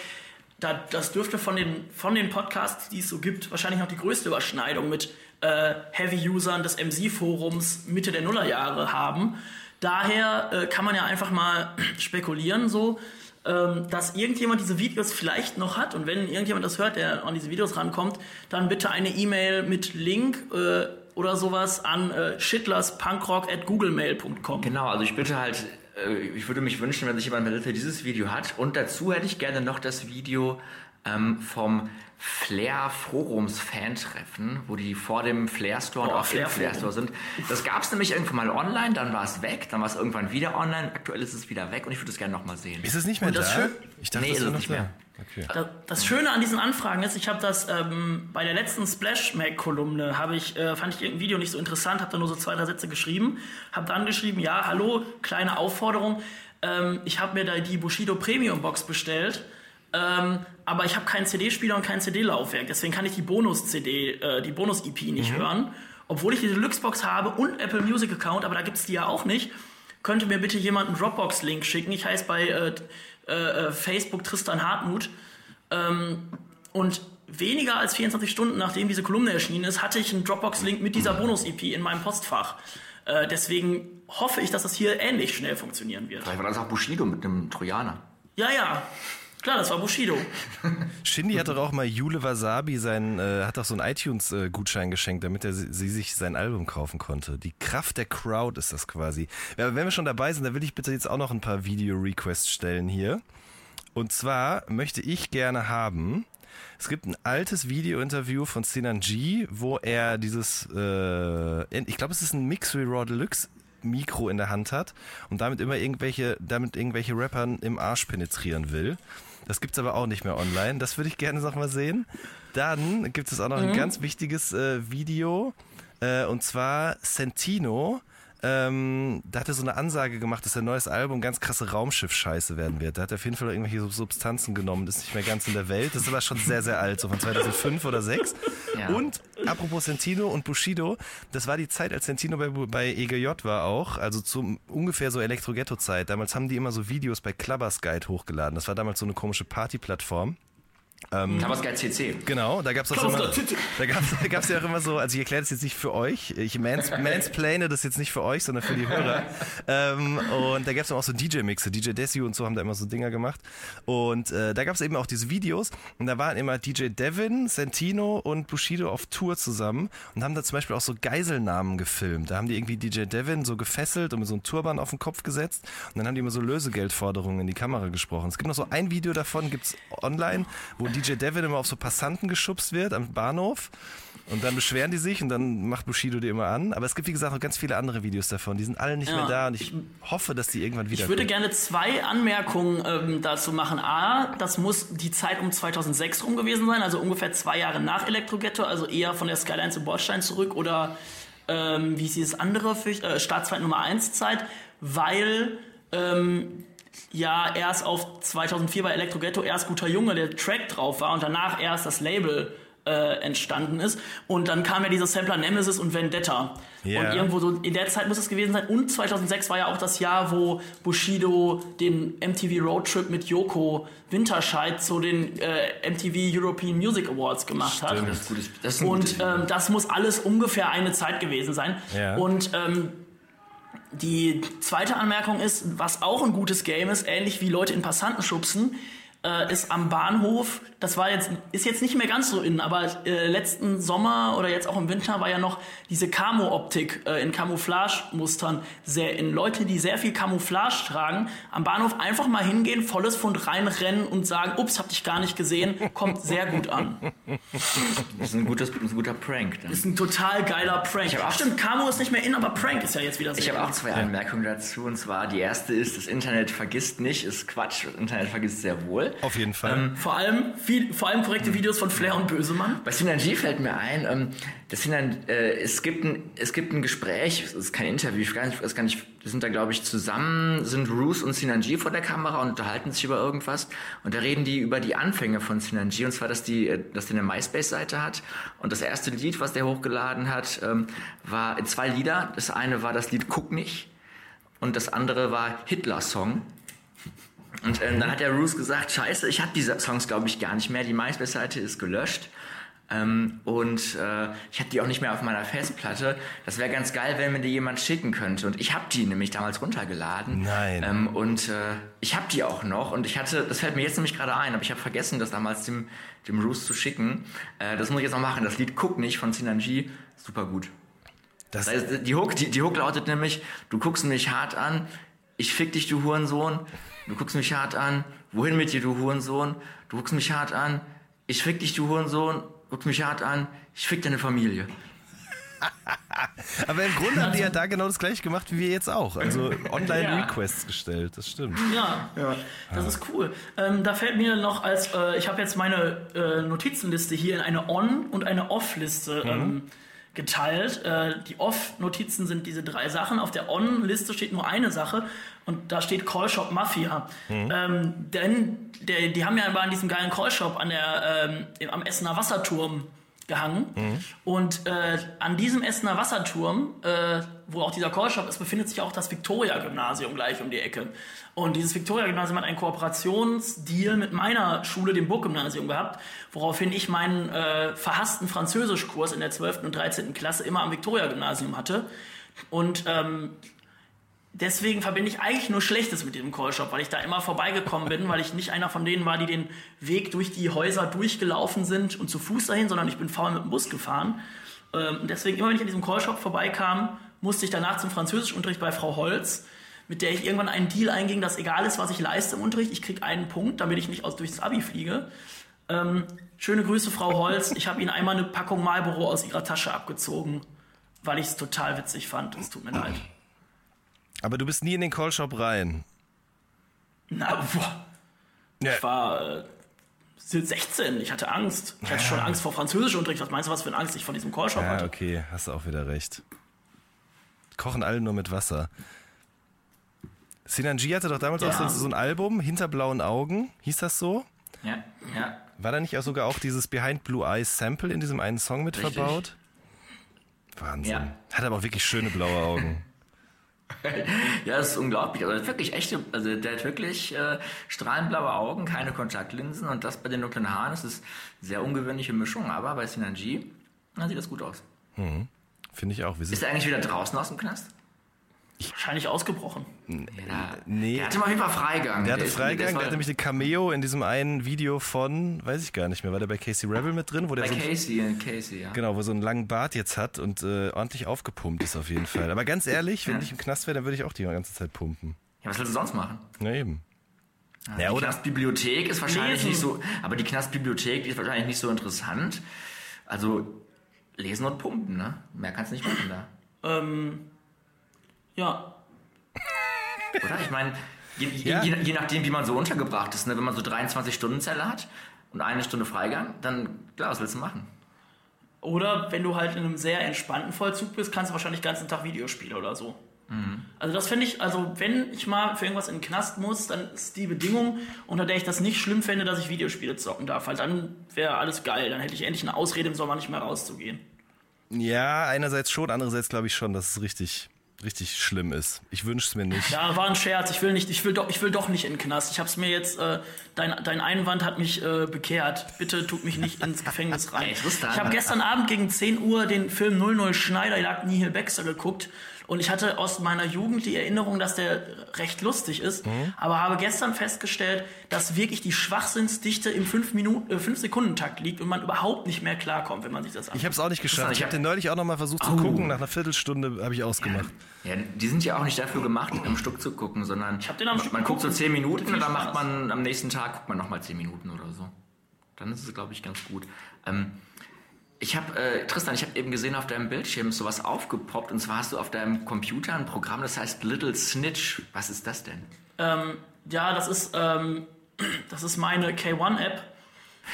da, das dürfte von den, von den Podcasts, die es so gibt, wahrscheinlich noch die größte Überschneidung mit äh, Heavy-Usern des MC-Forums Mitte der Nullerjahre haben. Daher äh, kann man ja einfach mal spekulieren, so, ähm, dass irgendjemand diese Videos vielleicht noch hat. Und wenn irgendjemand das hört, der an diese Videos rankommt, dann bitte eine E-Mail mit Link äh, oder sowas an äh, schittlers.punkrock.googlemail.com. Genau, also ich bitte halt, äh, ich würde mich wünschen, wenn sich jemand meldet, der dieses Video hat. Und dazu hätte ich gerne noch das Video ähm, vom Flair Forums Fan-Treffen, wo die vor dem Flair Store und Oh, auch Flair im Flair. Store sind. Das gab es nämlich irgendwann mal online, dann war es weg, dann war es irgendwann wieder online. Aktuell ist es wieder weg und ich würde es gerne nochmal sehen. Ist es nicht mehr Und das da? schön- Ich dachte, Nee, das ist es nicht da. mehr. Okay. Da- Das Schöne an diesen Anfragen ist, ich habe das ähm, bei der letzten Splash Mag Kolumne habe ich äh, fand ich irgendein Video nicht so interessant, habe da nur so zwei drei Sätze geschrieben, habe dann geschrieben, ja hallo kleine Aufforderung, ähm, ich habe mir da die Bushido Premium Box bestellt, ähm, aber ich habe keinen CD-Spieler und kein CD-Laufwerk, deswegen kann ich die Bonus CD, äh, die Bonus EP nicht hören, obwohl ich die Deluxe Box habe und Apple Music Account, aber da gibt's die ja auch nicht. Könnte mir bitte jemand einen Dropbox-Link schicken? Ich heiße bei äh, äh, äh, Facebook Tristan Hartmut. Ähm, und weniger als 24 Stunden nachdem diese Kolumne erschienen ist, hatte ich einen Dropbox-Link mit dieser Bonus-EP in meinem Postfach. Äh, deswegen hoffe ich, dass das hier ähnlich schnell funktionieren wird. Vielleicht war das auch Bushido mit einem Trojaner. Ja, ja. Klar, das war Bushido. Shindy hat doch auch mal Jule Wasabi seinen, äh, hat doch so einen iTunes-Gutschein geschenkt, damit er sie, sich sein Album kaufen konnte. Die Kraft der Crowd ist das quasi. Ja, wenn wir schon dabei sind, dann will ich bitte jetzt auch noch ein paar Video-Requests stellen hier. Und zwar möchte ich gerne haben, es gibt ein altes Video-Interview von Sinan G, wo er dieses, äh, ich glaube, es ist ein Mixery Raw Deluxe Mikro in der Hand hat und damit immer irgendwelche, damit irgendwelche Rappern im Arsch penetrieren will. Das gibt's aber auch nicht mehr online. Das würde ich gerne noch mal sehen. Dann gibt es auch noch ein ganz wichtiges äh, Video. Äh, und zwar Sentino. Ähm, da hat er so eine Ansage gemacht, dass sein neues Album ganz krasse Raumschiff-Scheiße werden wird. Da hat er auf jeden Fall irgendwelche Substanzen genommen, das ist nicht mehr ganz in der Welt. Das ist aber schon sehr, sehr alt, so von 2005 oder 2006. Ja. Und apropos Sentino und Bushido, das war die Zeit, als Sentino bei, bei EGJ war auch, also zu ungefähr so Elektro-Ghetto-Zeit. Damals haben die immer so Videos bei Clubbers Guide hochgeladen. Das war damals so eine komische Party-Plattform. Tabaskai CC. Genau, da auch Klaus, immer, da gab's, da gab's ja auch immer so, also ich erkläre das jetzt nicht für euch, ich mans, mansplane das jetzt nicht für euch, sondern für die Hörer. ähm, und da gab's dann auch so DJ-Mixe, DJ Desi und so haben da immer so Dinger gemacht. Und äh, da gab's eben auch diese Videos und da waren immer DJ Devin, Sentino und Bushido auf Tour zusammen und haben da zum Beispiel auch so Geiselnamen gefilmt. Da haben die irgendwie DJ Devin so gefesselt und mit so einem Turban auf den Kopf gesetzt und dann haben die immer so Lösegeldforderungen in die Kamera gesprochen. Es gibt noch so ein Video davon, gibt's online, wo DJ Devin immer auf so Passanten geschubst wird am Bahnhof. Und dann beschweren die sich und dann macht Bushido die immer an. Aber es gibt, wie gesagt, noch ganz viele andere Videos davon. Die sind alle nicht Ja. mehr da und ich hoffe, dass die irgendwann wieder Ich würde gerne zwei Anmerkungen ähm, dazu machen. A, das muss die Zeit um 2006 rum gewesen sein, also ungefähr zwei Jahre nach Elektroghetto, also eher von der Skyline zu Bordstein zurück oder ähm, wie ist dieses andere, für, äh, Startzeit Nummer 1 Zeit, weil ähm, ja erst auf 2004 bei Elektroghetto erst Guter Junge der Track drauf war und danach erst das Label äh, entstanden ist. Und dann kam ja dieser Sampler Nemesis und Vendetta. Ja. Und irgendwo so in der Zeit muss es gewesen sein. Und 2006 war ja auch das Jahr, wo Bushido den MTV Roadtrip mit Yoko Winterscheid zu den äh, MTV European Music Awards gemacht hat. Das ist, gutes, das ist Und gutes ähm, das muss alles ungefähr eine Zeit gewesen sein. Ja. Und ähm, die zweite Anmerkung ist, was auch ein gutes Game ist, ähnlich wie Leute in Passanten schubsen, äh, ist am Bahnhof, das war jetzt, ist jetzt nicht mehr ganz so innen, aber äh, letzten Sommer oder jetzt auch im Winter war ja noch diese Camo-Optik äh, in Camouflage-Mustern sehr in. Leute, die sehr viel Camouflage tragen, am Bahnhof einfach mal hingehen, volles Fund reinrennen und sagen, ups, hab dich gar nicht gesehen, kommt sehr gut an. Das ist ein, gutes, ein guter Prank. Dann. Ist ein total geiler Prank. auch- Stimmt, Camo ist nicht mehr in, aber Prank ist ja jetzt wieder sehr Ich habe auch zwei Anmerkungen dazu. Und zwar, die erste ist, das Internet vergisst nicht, ist Quatsch. Das Internet vergisst sehr wohl. Auf jeden Fall. Ähm, Vor allem, viel, vor allem korrekte Videos von Flair und Bösemann. Bei Synergy fällt mir ein, ähm, das Synergy, äh, es, gibt ein, es gibt ein Gespräch, es ist kein Interview, ich weiß gar nicht, wir sind da, glaube ich, zusammen, sind Roos und Synergy vor der Kamera und unterhalten sich über irgendwas. Und da reden die über die Anfänge von Synergy, und zwar, dass die, äh, dass die eine MySpace-Seite hat. Und das erste Lied, was der hochgeladen hat, ähm, war zwei Lieder. Das eine war das Lied Guck nicht und das andere war Hitler-Song. Und ähm, dann hat der Roos gesagt, scheiße, ich habe diese Songs, glaube ich, gar nicht mehr. Die MySpace-Seite ist gelöscht. Ähm, und äh, ich habe die auch nicht mehr auf meiner Festplatte. Das wäre ganz geil, wenn mir die jemand schicken könnte. Und ich habe die nämlich damals runtergeladen. Nein. Ähm, und äh, ich habe die auch noch. Und ich hatte, das fällt mir jetzt nämlich gerade ein, aber ich habe vergessen, das damals dem, dem Roos zu schicken. Äh, das muss ich jetzt noch machen. Das Lied Guck nicht von Sinanji, super gut. Das, Das heißt, die Hook, die, die Hook lautet nämlich, du guckst mich hart an, ich fick dich, du Hurensohn, du guckst mich hart an, wohin mit dir, du Hurensohn, du guckst mich hart an, ich fick dich, du Hurensohn, guckst mich hart an, ich fick deine Familie. aber im Grunde haben die ja da genau das gleiche gemacht wie wir jetzt auch. Also Ja. Online-Requests gestellt, das stimmt. Ja, das ist cool. Ähm, da fällt mir noch als, äh, ich habe jetzt meine äh, Notizenliste hier in eine On- und eine Off-Liste ähm, geteilt. Äh, die Off-Notizen sind diese drei Sachen. Auf der On-Liste steht nur eine Sache und da steht Callshop Mafia. Ähm, denn der, die haben ja immer an diesem geilen Callshop an der, ähm, am Essener Wasserturm gehangen. Und äh, an diesem Essener Wasserturm, äh, wo auch dieser Callshop ist, befindet sich auch das Victoria-Gymnasium gleich um die Ecke. Und dieses Victoria-Gymnasium hat einen Kooperationsdeal mit meiner Schule, dem Burggymnasium, gehabt, woraufhin ich meinen äh, verhassten Französischkurs in der 12. und 13. Klasse immer am Victoria-Gymnasium hatte. Und ähm, deswegen verbinde ich eigentlich nur Schlechtes mit diesem Callshop, weil ich da immer vorbeigekommen bin, weil ich nicht einer von denen war, die den Weg durch die Häuser durchgelaufen sind und zu Fuß dahin, sondern ich bin faul mit dem Bus gefahren. Ähm, deswegen, immer wenn ich an diesem Callshop vorbeikam, musste ich danach zum Französischunterricht bei Frau Holz, mit der ich irgendwann einen Deal einging, dass egal ist, was ich leiste im Unterricht, ich kriege einen Punkt, damit ich nicht aus durchs Abi fliege. Ähm, schöne Grüße, Frau Holz. Ich habe Ihnen einmal eine Packung Marlboro aus Ihrer Tasche abgezogen, weil ich es total witzig fand. Es tut mir leid. Aber du bist nie in den Callshop rein. Na, boah. Ja. Ich war äh, 16, ich hatte Angst. Ich hatte schon Angst vor Französischunterricht. Was meinst du, was für eine Angst ich vor diesem Callshop Ja, hatte? okay, hast du auch wieder recht. Kochen alle nur mit Wasser. Sinanji hatte doch damals Ja. auch so, so ein Album, Hinter blauen Augen, hieß das so? Ja, ja. War da nicht auch sogar auch dieses Behind Blue Eyes Sample in diesem einen Song mit Richtig. verbaut? Wahnsinn. Ja. Hat aber auch wirklich schöne blaue Augen. Ja, das ist unglaublich. Also wirklich echte, also der hat wirklich äh, strahlendblaue Augen, keine Kontaktlinsen und das bei den dunklen Haaren. Das ist eine sehr ungewöhnliche Mischung, aber bei Sinanji na, sieht das gut aus. Finde ich auch. Ist er eigentlich wieder draußen aus dem Knast? Wahrscheinlich ausgebrochen. Ja, nee. Der hatte mal auf jeden Fall Freigang. der hatte ist- Freigang, der war hat nämlich eine Cameo in diesem einen Video von, weiß ich gar nicht mehr, war der bei Casey Rebel mit drin, wo der bei so ein Casey, äh, Casey, ja. Genau, wo so einen langen Bart jetzt hat und äh, ordentlich aufgepumpt ist auf jeden Fall. Aber ganz ehrlich, wenn Ja. ich im Knast wäre, dann würde ich auch die ganze Zeit pumpen. Ja, was willst du sonst machen? Na eben. die Ja, oder? Knastbibliothek ist wahrscheinlich Lesen. nicht so, aber die Knastbibliothek, die ist wahrscheinlich nicht so interessant. Also lesen und pumpen, ne? Mehr kannst du nicht machen da. Ähm, ja, Oder? Ich meine, je, je, Ja. je, je nachdem, wie man so untergebracht ist, ne? wenn man so 23-Stunden-Zelle hat und eine Stunde Freigang, dann, klar, was willst du machen? Oder wenn du halt in einem sehr entspannten Vollzug bist, kannst du wahrscheinlich den ganzen Tag Videospiele oder so. Also das finde ich, also wenn ich mal für irgendwas in den Knast muss, dann ist die Bedingung, unter der ich das nicht schlimm fände, dass ich Videospiele zocken darf. Weil dann wäre alles geil. Dann hätte ich endlich eine Ausrede, im Sommer nicht mehr rauszugehen. Ja, einerseits schon, andererseits glaube ich schon, dass es richtig, richtig schlimm ist. Ich wünsche es mir nicht. Ja, war ein Scherz. Ich will nicht, ich will doch, ich will doch nicht in den Knast. Ich habe es mir jetzt, äh, dein, dein Einwand hat mich äh, bekehrt. Bitte tut mich nicht ins Gefängnis rein. Ich habe gestern Abend gegen 10 Uhr den Film 00 Schneider jagt Nihil Baxter geguckt und ich hatte aus meiner Jugend die Erinnerung, dass der recht lustig ist, aber habe gestern festgestellt, dass wirklich die Schwachsinnsdichte im 5 Minuten, äh, 5 Sekunden Takt liegt und man überhaupt nicht mehr klarkommt, wenn man sich das anschaut. Ich habe es auch nicht geschafft. ich Ich habe hab- den neulich auch noch mal versucht zu Oh. gucken. Nach einer Viertelstunde habe ich ausgemacht. Ja, die sind ja auch nicht dafür gemacht, am Stück zu gucken, sondern hab den am Stück man guckt so geguckt. 10 Minuten und dann macht man am nächsten Tag guckt man nochmal 10 Minuten oder so. Dann ist es, glaube ich, ganz gut. Ähm, ich habe, äh, Tristan, ich habe eben gesehen, auf deinem Bildschirm ist sowas aufgepoppt und zwar hast du auf deinem Computer ein Programm, das heißt Little Snitch. Was ist das denn? Ähm, ja, das ist, ähm, das ist meine K1-App.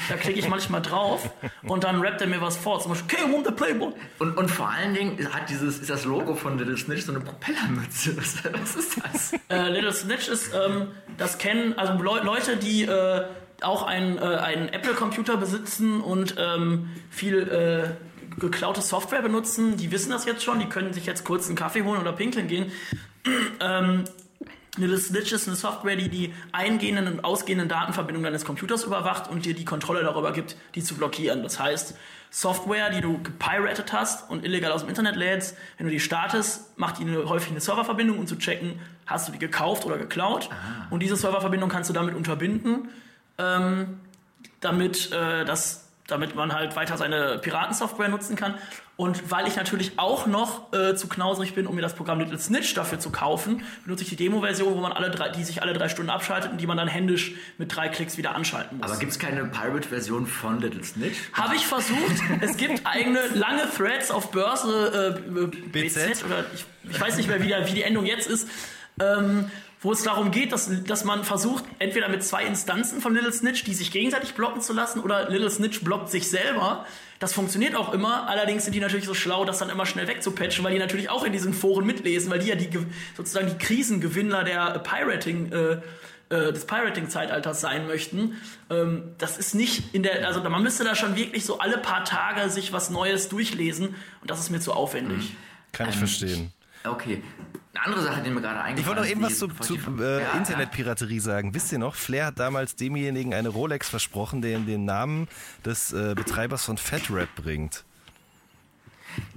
Da klicke ich manchmal drauf und dann rappt er mir was vor. Zum Beispiel K1 the Playboy. Und, und vor allen Dingen hat dieses, ist das Logo von Little Snitch so eine Propellermütze. Was, was ist das? Äh, Little Snitch ist, ähm, das kennen, also Leu Leute, die äh, auch einen, äh, einen Apple-Computer besitzen und ähm, viel äh, geklaute Software benutzen, die wissen das jetzt schon, die können sich jetzt kurz einen Kaffee holen oder pinkeln gehen. ähm, Little Snitch ist eine Software, die die eingehenden und ausgehenden Datenverbindungen deines Computers überwacht und dir die Kontrolle darüber gibt, die zu blockieren. Das heißt, Software, die du gepiratet hast und illegal aus dem Internet lädst, wenn du die startest, macht die eine, häufig eine Serververbindung, um zu checken, hast du die gekauft oder geklaut. Und diese Serververbindung kannst du damit unterbinden, ähm, damit, äh, das, damit man halt weiter seine Piratensoftware nutzen kann. Und weil ich natürlich auch noch äh, zu knauserig bin, um mir das Programm Little Snitch dafür zu kaufen, benutze ich die Demo-Version, wo man alle drei, die sich alle drei Stunden abschaltet und die man dann händisch mit drei Klicks wieder anschalten muss. Aber gibt es keine Pirate-Version von Little Snitch? Habe ich versucht. Es gibt eigene lange Threads auf Börse äh, BZ, BZ? oder ich, ich weiß nicht mehr, wie, der, wie die Endung jetzt ist, ähm, wo es darum geht, dass, dass man versucht, entweder mit zwei Instanzen von Little Snitch, die sich gegenseitig blocken zu lassen, oder Little Snitch blockt sich selber. Das funktioniert auch immer, allerdings sind die natürlich so schlau, das dann immer schnell wegzupatchen, weil die natürlich auch in diesen Foren mitlesen, weil die ja die Ge- sozusagen die Krisengewinner der Pirating äh, äh, des Pirating-Zeitalters sein möchten. Ähm, das ist nicht in der, also man müsste da schon wirklich so alle paar Tage sich was Neues durchlesen und das ist mir zu aufwendig. Kann ich Ähm, verstehen. Okay. Eine andere Sache, die mir gerade eingefallen Ich wollte noch ist, eben was zu, zu äh, Ja, Internetpiraterie sagen. Wisst ihr noch, Flair hat damals demjenigen eine Rolex versprochen, der ihm den Namen des äh, Betreibers von FatRap bringt.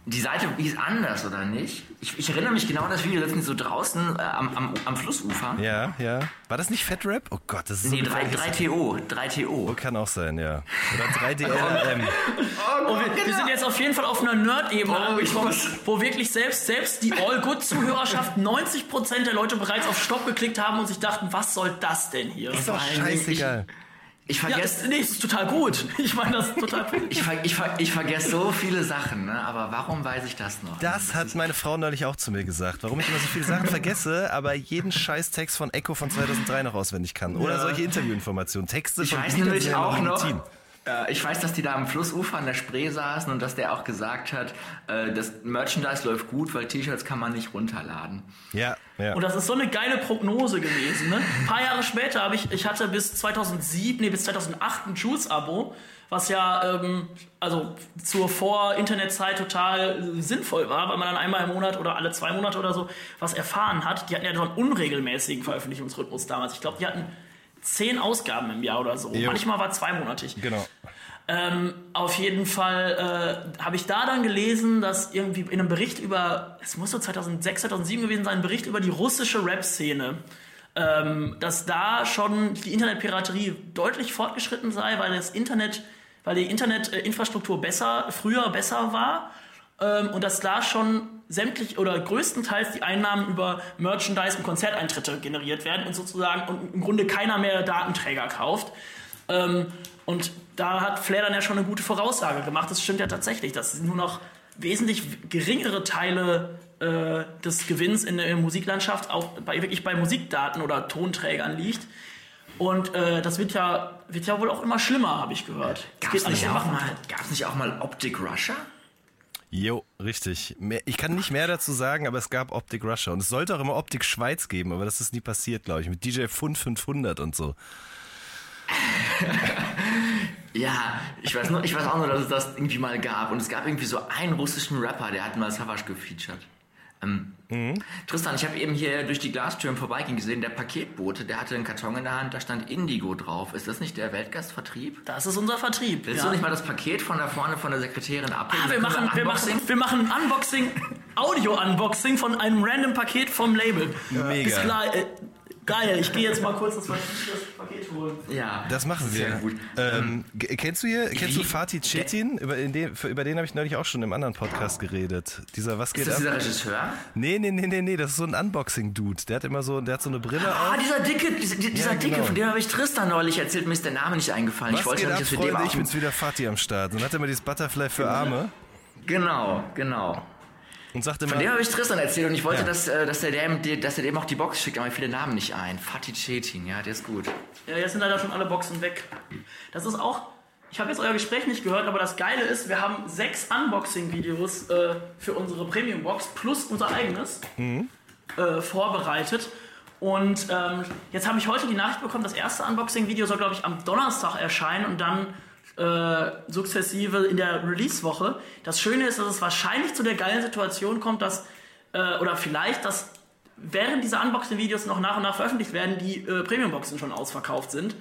Die Seite hieß anders, oder nicht? Ich, ich erinnere mich genau an das Video, letztens so draußen äh, am, am, am Flussufer. Ja, ja. War das nicht Fat Rap? Oh Gott, das ist Nee, so 3, gefährliches- 3TO, 3TO. Kann auch sein, ja. Oder 3DLM. Und wir, wir sind jetzt auf jeden Fall auf einer Nerd-Ebene Oh, angekommen, wo wirklich selbst, selbst die All-Good-Zuhörerschaft 90% der Leute bereits auf Stopp geklickt haben und sich dachten, was soll das denn hier? Ist doch scheißegal. Ich Ja, vergesse das, nee, das ist total gut. Ich meine, das ist total ich, ver ich, ver ich vergesse so viele Sachen, ne? aber warum weiß ich das noch? Das hat meine Frau neulich auch zu mir gesagt. Warum ich immer so viele Sachen vergesse, aber jeden Scheißtext von Echo von 2003 noch auswendig kann. Oder solche Interviewinformationen. Texte Ich von weiß nämlich in auch noch, Team. Äh, ich weiß, dass die da am Flussufer an der Spree saßen und dass der auch gesagt hat, äh, das Merchandise läuft gut, weil T-Shirts kann man nicht runterladen. Ja, ja. Und das ist so eine geile Prognose gewesen. Ne? Ein paar Jahre später habe ich, ich hatte bis 2007, nee, bis 2008 ein Jules-Abo, was ja ähm, also zur Vor-Internet-Zeit total äh, sinnvoll war, weil man dann einmal im Monat oder alle zwei Monate oder so was erfahren hat. Die hatten ja so einen unregelmäßigen Veröffentlichungsrhythmus damals. Ich glaube, die hatten zehn Ausgaben im Jahr oder so. Jo. Manchmal war zweimonatig. Genau. Ähm, auf jeden Fall äh, habe ich da dann gelesen, dass irgendwie in einem Bericht über, es muss so 2006, 2007 gewesen sein, ein Bericht über die russische Rap-Szene, ähm, dass da schon die Internetpiraterie deutlich fortgeschritten sei, weil das Internet, weil die Internetinfrastruktur besser, früher besser war ähm, und dass da schon sämtlich oder größtenteils die Einnahmen über Merchandise und Konzerteintritte generiert werden und sozusagen und im Grunde keiner mehr Datenträger kauft. Ähm, und da hat Flair dann ja schon eine gute Voraussage gemacht. Das stimmt ja tatsächlich, dass nur noch wesentlich geringere Teile äh, des Gewinns in der Musiklandschaft auch bei, wirklich bei Musikdaten oder Tonträgern liegt. Und äh, das wird ja, wird ja wohl auch immer schlimmer, habe ich gehört. Gab es nicht, immer auch mal- runter. gab's nicht auch mal Optic Russia? Jo, richtig. Ich kann nicht mehr dazu sagen, aber es gab Optik Russia. Und es sollte auch immer Optik Schweiz geben, aber das ist nie passiert, glaube ich. Mit DJ Fund 500 und so. Ja, ich weiß, nur, ich weiß auch nur, dass es das irgendwie mal gab. Und es gab irgendwie so einen russischen Rapper, der hat mal Savage gefeatured. Ähm, Tristan, ich habe eben hier durch die Glastüren vorbeigehen gesehen, der Paketbote, der hatte einen Karton in der Hand, da stand Indigo drauf. Ist das nicht der Weltgastvertrieb? Das ist unser Vertrieb. Willst ja. du nicht mal das Paket von da vorne von der Sekretärin abnehmen? Ah, wir machen, wir, Unboxing? machen, wir machen ein Unboxing, Audio-Unboxing von einem random Paket vom Label. Mega. Ist klar, äh, geil, ich gehe jetzt mal kurz das, das Paket holen. Ja, Das machen sehr wir. gut. Ähm, g- kennst du hier, kennst du Fatih Cetin? Über, für- über den habe ich neulich auch schon im anderen Podcast geredet. Dieser Was geht Ist das ab? dieser Regisseur? Nee, nee, nee, nee, nee, das ist so ein Unboxing-Dude. Der hat immer so, der hat so eine Brille Ah, auf. dieser Dicke, dieser, dieser Ja, Dicke, genau. von dem habe ich Tristan neulich erzählt, mir ist der Name nicht eingefallen. Was ich wollte geht ab, dass wir dem Freunde? auch... Ich bin's wieder Fatih am Start. Und hat immer dieses Butterfly für Arme Genau, genau. Und sagt immer, Von dem habe ich Tristan erzählt und ich wollte, Ja. dass, äh, dass, er dem, dass er dem auch die Box schickt, aber mir fiel der Name nicht ein. Fatih Cetin, ja, der ist gut. Ja, jetzt sind leider schon alle Boxen weg. Das ist auch. Ich habe jetzt euer Gespräch nicht gehört, aber das Geile ist, wir haben sechs Unboxing-Videos äh, für unsere Premium-Box plus unser eigenes äh, vorbereitet. Und ähm, jetzt habe ich heute die Nachricht bekommen, das erste Unboxing-Video soll, glaube ich, am Donnerstag erscheinen und dann äh, sukzessive in der Release-Woche. Das Schöne ist, dass es wahrscheinlich zu der geilen Situation kommt, dass, äh, oder vielleicht, dass während diese Unboxing-Videos noch nach und nach veröffentlicht werden, die äh, Premium-Boxen schon ausverkauft sind.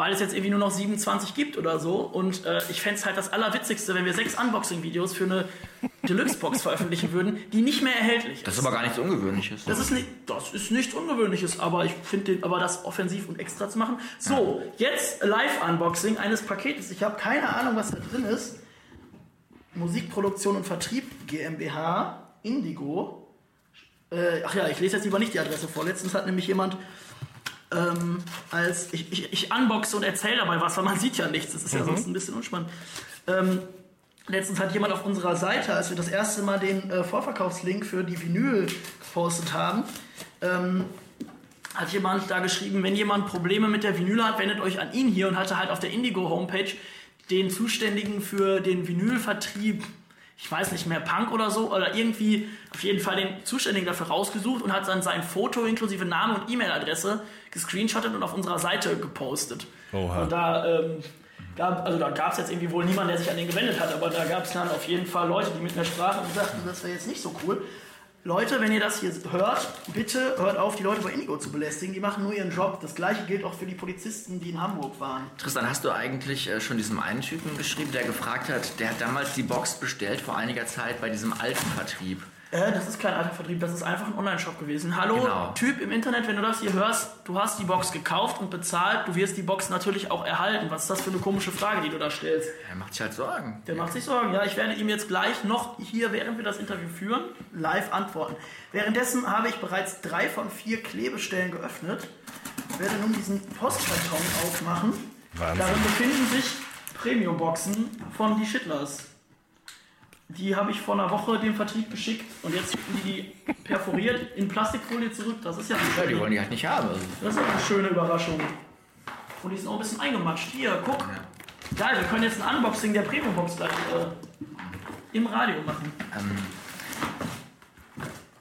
Weil es jetzt irgendwie nur noch 27 gibt oder so. Und äh, ich fände es halt das Allerwitzigste, wenn wir sechs Unboxing-Videos für eine Deluxe-Box veröffentlichen würden, die nicht mehr erhältlich ist. Das ist aber gar nichts Ungewöhnliches. Das ist, nicht, das ist nichts Ungewöhnliches, aber ich finde aber das offensiv und extra zu machen. So, jetzt Live-Unboxing eines Paketes. Ich habe keine Ahnung, was da drin ist. Musikproduktion und Vertrieb GmbH, Indigo. Äh, ach ja, ich lese jetzt lieber nicht die Adresse vor. Letztens hat nämlich jemand ähm, als ich, ich, ich unboxe und erzähle dabei was, weil man sieht ja nichts. Das ist ja sonst ein bisschen unspannend. Ähm, letztens hat jemand auf unserer Seite, als wir das erste Mal den äh, Vorverkaufslink für die Vinyl gepostet haben, ähm, hat jemand da geschrieben, wenn jemand Probleme mit der Vinyl hat, wendet euch an ihn hier und hatte halt auf der Indigo Homepage den Zuständigen für den Vinylvertrieb, ich weiß nicht mehr, Punk oder so, oder irgendwie auf jeden Fall den Zuständigen dafür rausgesucht und hat dann sein Foto inklusive Name und E-Mail-Adresse gescreenshottet und auf unserer Seite gepostet. Oha. Und da, ähm, gab, also da gab es jetzt irgendwie wohl niemanden, der sich an den gewendet hat, aber da gab es dann auf jeden Fall Leute, die mit mir sprachen und sagten, das wäre jetzt nicht so cool. Leute, wenn ihr das hier hört, bitte hört auf, die Leute bei Indigo zu belästigen. Die machen nur ihren Job. Das gleiche gilt auch für die Polizisten, die in Hamburg waren. Tristan, hast du eigentlich äh, schon diesem einen Typen geschrieben, der gefragt hat, der hat damals die Box bestellt vor einiger Zeit bei diesem alten Vertrieb. Äh, das ist kein alter Vertrieb, das ist einfach ein Online-Shop gewesen. Hallo, Genau. Typ im Internet, wenn du das hier hörst, du hast die Box gekauft und bezahlt, du wirst die Box natürlich auch erhalten. Was ist das für eine komische Frage, die du da stellst? Er macht sich halt Sorgen. Der macht sich Sorgen. Ja, ich werde ihm jetzt gleich noch hier, während wir das Interview führen, live antworten. Währenddessen habe ich bereits drei von vier Klebestellen geöffnet. Ich werde nun diesen Postkarton aufmachen. Wahnsinn. Darin befinden sich Premium-Boxen von die Shitlers. Die habe ich vor einer Woche dem Vertrieb geschickt und jetzt schicken die die perforiert in Plastikfolie zurück. Das ist ja eine Ja, die schöne, wollen die halt nicht haben. Also, das ist ja eine schöne Überraschung. Und die sind auch ein bisschen eingematscht. Hier, guck. Geil, wir können jetzt ein Unboxing der Premium-Box gleich äh, im Radio machen.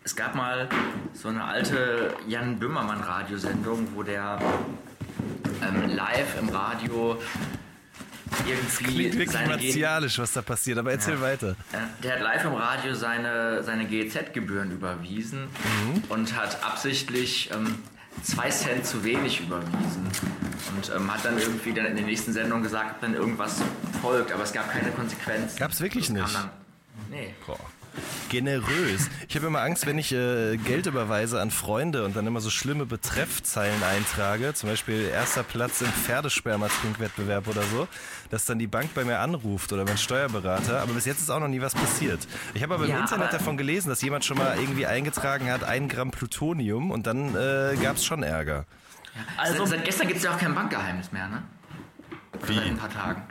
es gab mal so eine alte Jan Böhmermann Radiosendung, wo der ähm, live im Radio irgendwie Klingt wirklich martialisch, was da passiert, aber erzähl weiter. Äh, Der hat live im Radio seine, seine GEZ-Gebühren überwiesen und hat absichtlich ähm, zwei Cent zu wenig überwiesen. Und ähm, hat dann irgendwie dann in der nächsten Sendung gesagt, dann irgendwas folgt, aber es gab keine Konsequenzen. Gab's wirklich Das kam nicht? Dann, nee. Boah. Generös. Ich habe immer Angst, wenn ich äh, Geld überweise an Freunde und dann immer so schlimme Betreffzeilen eintrage, zum Beispiel erster Platz im Pferdesperma-Trinkwettbewerb oder so, dass dann die Bank bei mir anruft oder mein Steuerberater. Aber bis jetzt ist auch noch nie was passiert. Ich habe aber im Ja, Internet aber- davon gelesen, dass jemand schon mal irgendwie eingetragen hat, ein Gramm Plutonium und dann äh, gab es schon Ärger. Also- seit, seit gestern gibt es ja auch kein Bankgeheimnis mehr, ne? Oder Seit ein paar Tagen.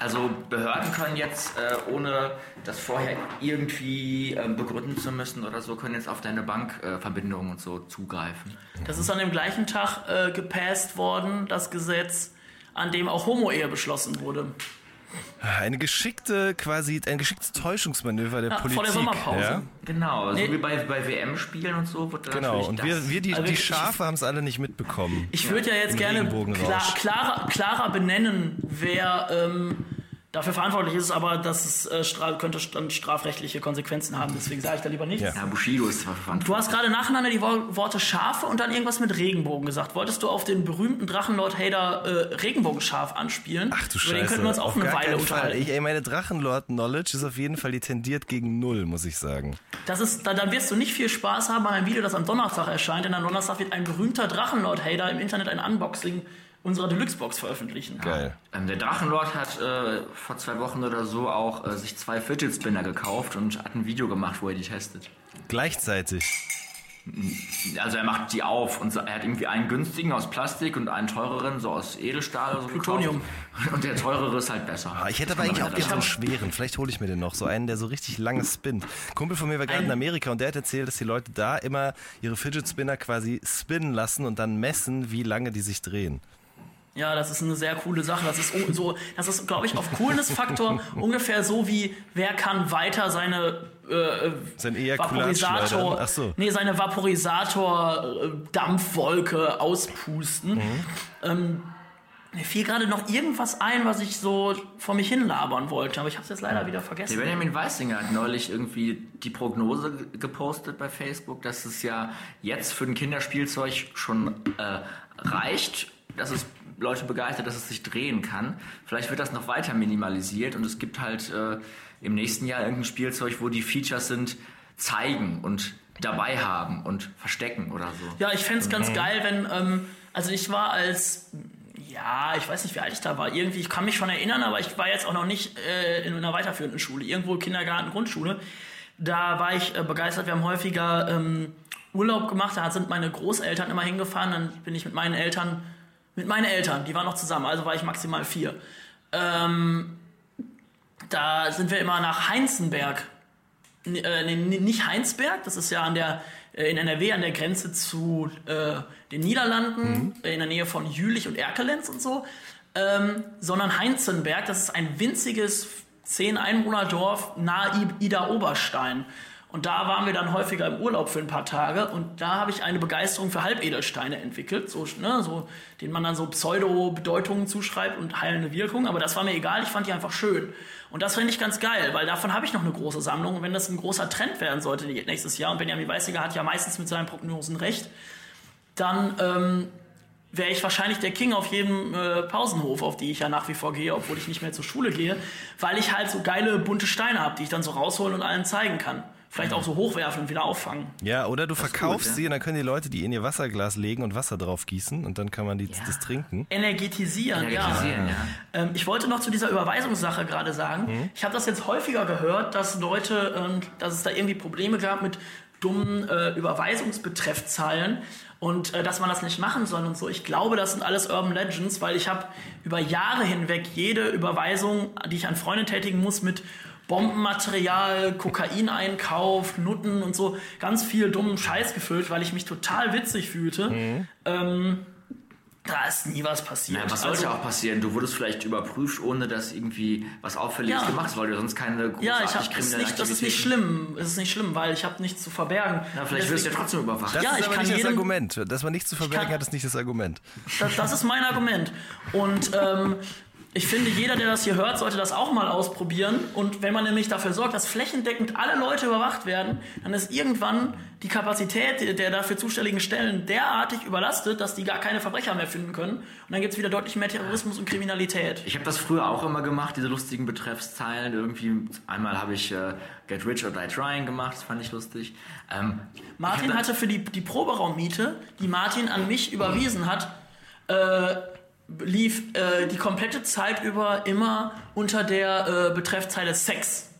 Also Behörden können jetzt, äh, ohne das vorher irgendwie ähm, begründen zu müssen oder so, können jetzt auf deine Bankverbindungen äh, und so zugreifen. Das ist an dem gleichen Tag äh, gepasst worden, das Gesetz, an dem auch Homo-Ehe beschlossen wurde. Eine geschickte, quasi ein geschicktes Täuschungsmanöver der Ja, vor Politik. der Sommerpause. Ja? Genau, so Nee. wie bei, bei WM-Spielen und so wird dann Genau, natürlich und das. wir, wir die, Also die Schafe haben es alle nicht mitbekommen. Ich würde ja jetzt Im gerne klar, klarer, klarer benennen, wer ähm, dafür verantwortlich ist, aber das ist, äh, stra könnte dann strafrechtliche Konsequenzen haben. Deswegen sage ich da lieber nichts. Ja. Bushido ist verwandt. Du hast gerade nacheinander die Wo Worte Schafe und dann irgendwas mit Regenbogen gesagt. Wolltest du auf den berühmten Drachenlord-Hater äh, Regenbogenschaf anspielen? Ach du Über Scheiße. den könnten wir uns auch auf eine gar Weile Fall. unterhalten. Ich, ey, meine Drachenlord-Knowledge ist auf jeden Fall, die tendiert gegen null, muss ich sagen. Das ist, da, dann wirst du nicht viel Spaß haben an einem Video, das am Donnerstag erscheint. Denn am Donnerstag wird ein berühmter Drachenlord-Hater im Internet ein Unboxing unserer Deluxe-Box veröffentlichen. Geil. Ähm, der Drachenlord hat äh, vor zwei Wochen oder so auch äh, sich zwei Fidget Spinner gekauft und hat ein Video gemacht, wo er die testet. Gleichzeitig. Also er macht die auf und er hat irgendwie einen günstigen aus Plastik und einen teureren so aus Edelstahl oder so Plutonium. gekauft. Und der teurere ist halt besser. Ah, ich hätte aber eigentlich auch gerne so einen schweren. Vielleicht hole ich mir den noch. So einen, der so richtig lange spinnt. Kumpel von mir war gerade in Amerika und der hat erzählt, dass die Leute da immer ihre Fidget Spinner quasi spinnen lassen und dann messen, wie lange die sich drehen. Ja, das ist eine sehr coole Sache. Das ist so, das ist, glaube ich, auf Coolness-Faktor ungefähr so wie wer kann weiter seine äh, Sein Vaporisator. Ach so. nee, seine Vaporisator-Dampfwolke auspusten. Mhm. Ähm, mir fiel gerade noch irgendwas ein, was ich so vor mich hin labern wollte, aber ich habe es jetzt leider wieder Der vergessen. Benjamin Weissinger hat neulich irgendwie die Prognose ge- gepostet bei Facebook, dass es ja jetzt für ein Kinderspielzeug schon äh, reicht, dass es Leute begeistert, dass es sich drehen kann. Vielleicht wird das noch weiter minimalisiert und es gibt halt äh, im nächsten Jahr irgendein Spielzeug, wo die Features sind, zeigen und dabei haben und verstecken oder so. Ja, ich fänd's ganz Mhm. geil, wenn, ähm, also ich war als, ja, ich weiß nicht, wie alt ich da war. Irgendwie, ich kann mich schon erinnern, aber ich war jetzt auch noch nicht äh, in einer weiterführenden Schule. Irgendwo Kindergarten, Grundschule. Da war ich äh, begeistert. Wir haben häufiger ähm, Urlaub gemacht. Da sind meine Großeltern immer hingefahren. Dann bin ich mit meinen Eltern, mit meinen Eltern, die waren noch zusammen. Also war ich maximal vier. Ähm, da sind wir immer nach Heinzenberg äh, nicht Heinsberg, das ist ja an der, äh, in NRW an der Grenze zu äh, den Niederlanden, äh, in der Nähe von Jülich und Erkelenz und so, ähm, sondern Heinzenberg, das ist ein winziges 10-Einwohner-Dorf nahe I- Ida Oberstein. Und da waren wir dann häufiger im Urlaub für ein paar Tage und da habe ich eine Begeisterung für Halbedelsteine entwickelt, so, ne, so, denen man dann so Pseudo-Bedeutungen zuschreibt und heilende Wirkung. Aber das war mir egal, ich fand die einfach schön. Und das finde ich ganz geil, weil davon habe ich noch eine große Sammlung. Und wenn das ein großer Trend werden sollte nächstes Jahr, und Benjamin Weißiger hat ja meistens mit seinen Prognosen recht, dann ähm, wäre ich wahrscheinlich der King auf jedem äh, Pausenhof, auf die ich ja nach wie vor gehe, obwohl ich nicht mehr zur Schule gehe, weil ich halt so geile bunte Steine habe, die ich dann so rausholen und allen zeigen kann. Vielleicht auch so hochwerfen und wieder auffangen. Ja, oder du verkaufst gut, ja. sie und dann können die Leute die in ihr Wasserglas legen und Wasser drauf gießen und dann kann man die, das trinken. Energetisieren, ja. Energetisieren, ja. Ähm, ich wollte noch zu dieser Überweisungssache gerade sagen. Ich habe das jetzt häufiger gehört, dass Leute, ähm, dass es da irgendwie Probleme gab mit dummen äh, Überweisungsbetreffzahlen und äh, dass man das nicht machen soll und so. Ich glaube, das sind alles Urban Legends, weil ich habe über Jahre hinweg jede Überweisung, die ich an Freunde tätigen muss, mit Bombenmaterial, Kokaineinkauf, Nutten und so ganz viel dummen Scheiß gefüllt, weil ich mich total witzig fühlte. Ähm, da ist nie was passiert. Ja, was soll Also- ja auch passieren? Du wurdest vielleicht überprüft, ohne dass irgendwie was Auffälliges Ja. gemacht ist, weil du sonst keine großartig Ja, ich hab, kriminelle nicht, das ist nicht schlimm. Es ist nicht schlimm, weil ich habe nichts zu verbergen. Ja, vielleicht wirst du ja trotzdem überwacht. Das Ja, ist ich aber kann nicht das jedem- Argument. Dass man nichts zu verbergen kann- hat, ist nicht das Argument. Das, das ist mein Argument. Und ähm, ich finde, jeder, der das hier hört, sollte das auch mal ausprobieren. Und wenn man nämlich dafür sorgt, dass flächendeckend alle Leute überwacht werden, dann ist irgendwann die Kapazität der- dafür zuständigen Stellen derartig überlastet, dass die gar keine Verbrecher mehr finden können. Und dann gibt es wieder deutlich mehr Terrorismus und Kriminalität. Ich habe das früher auch immer gemacht, diese lustigen Betreffszeilen. Irgendwie einmal habe ich äh, Get Rich or Die Trying gemacht, das fand ich lustig. Ähm, Martin ich hatte für die, die Proberaummiete, die Martin an mich überwiesen hat, äh, lief äh, die komplette Zeit über immer unter der äh, Betreffzeile Sex.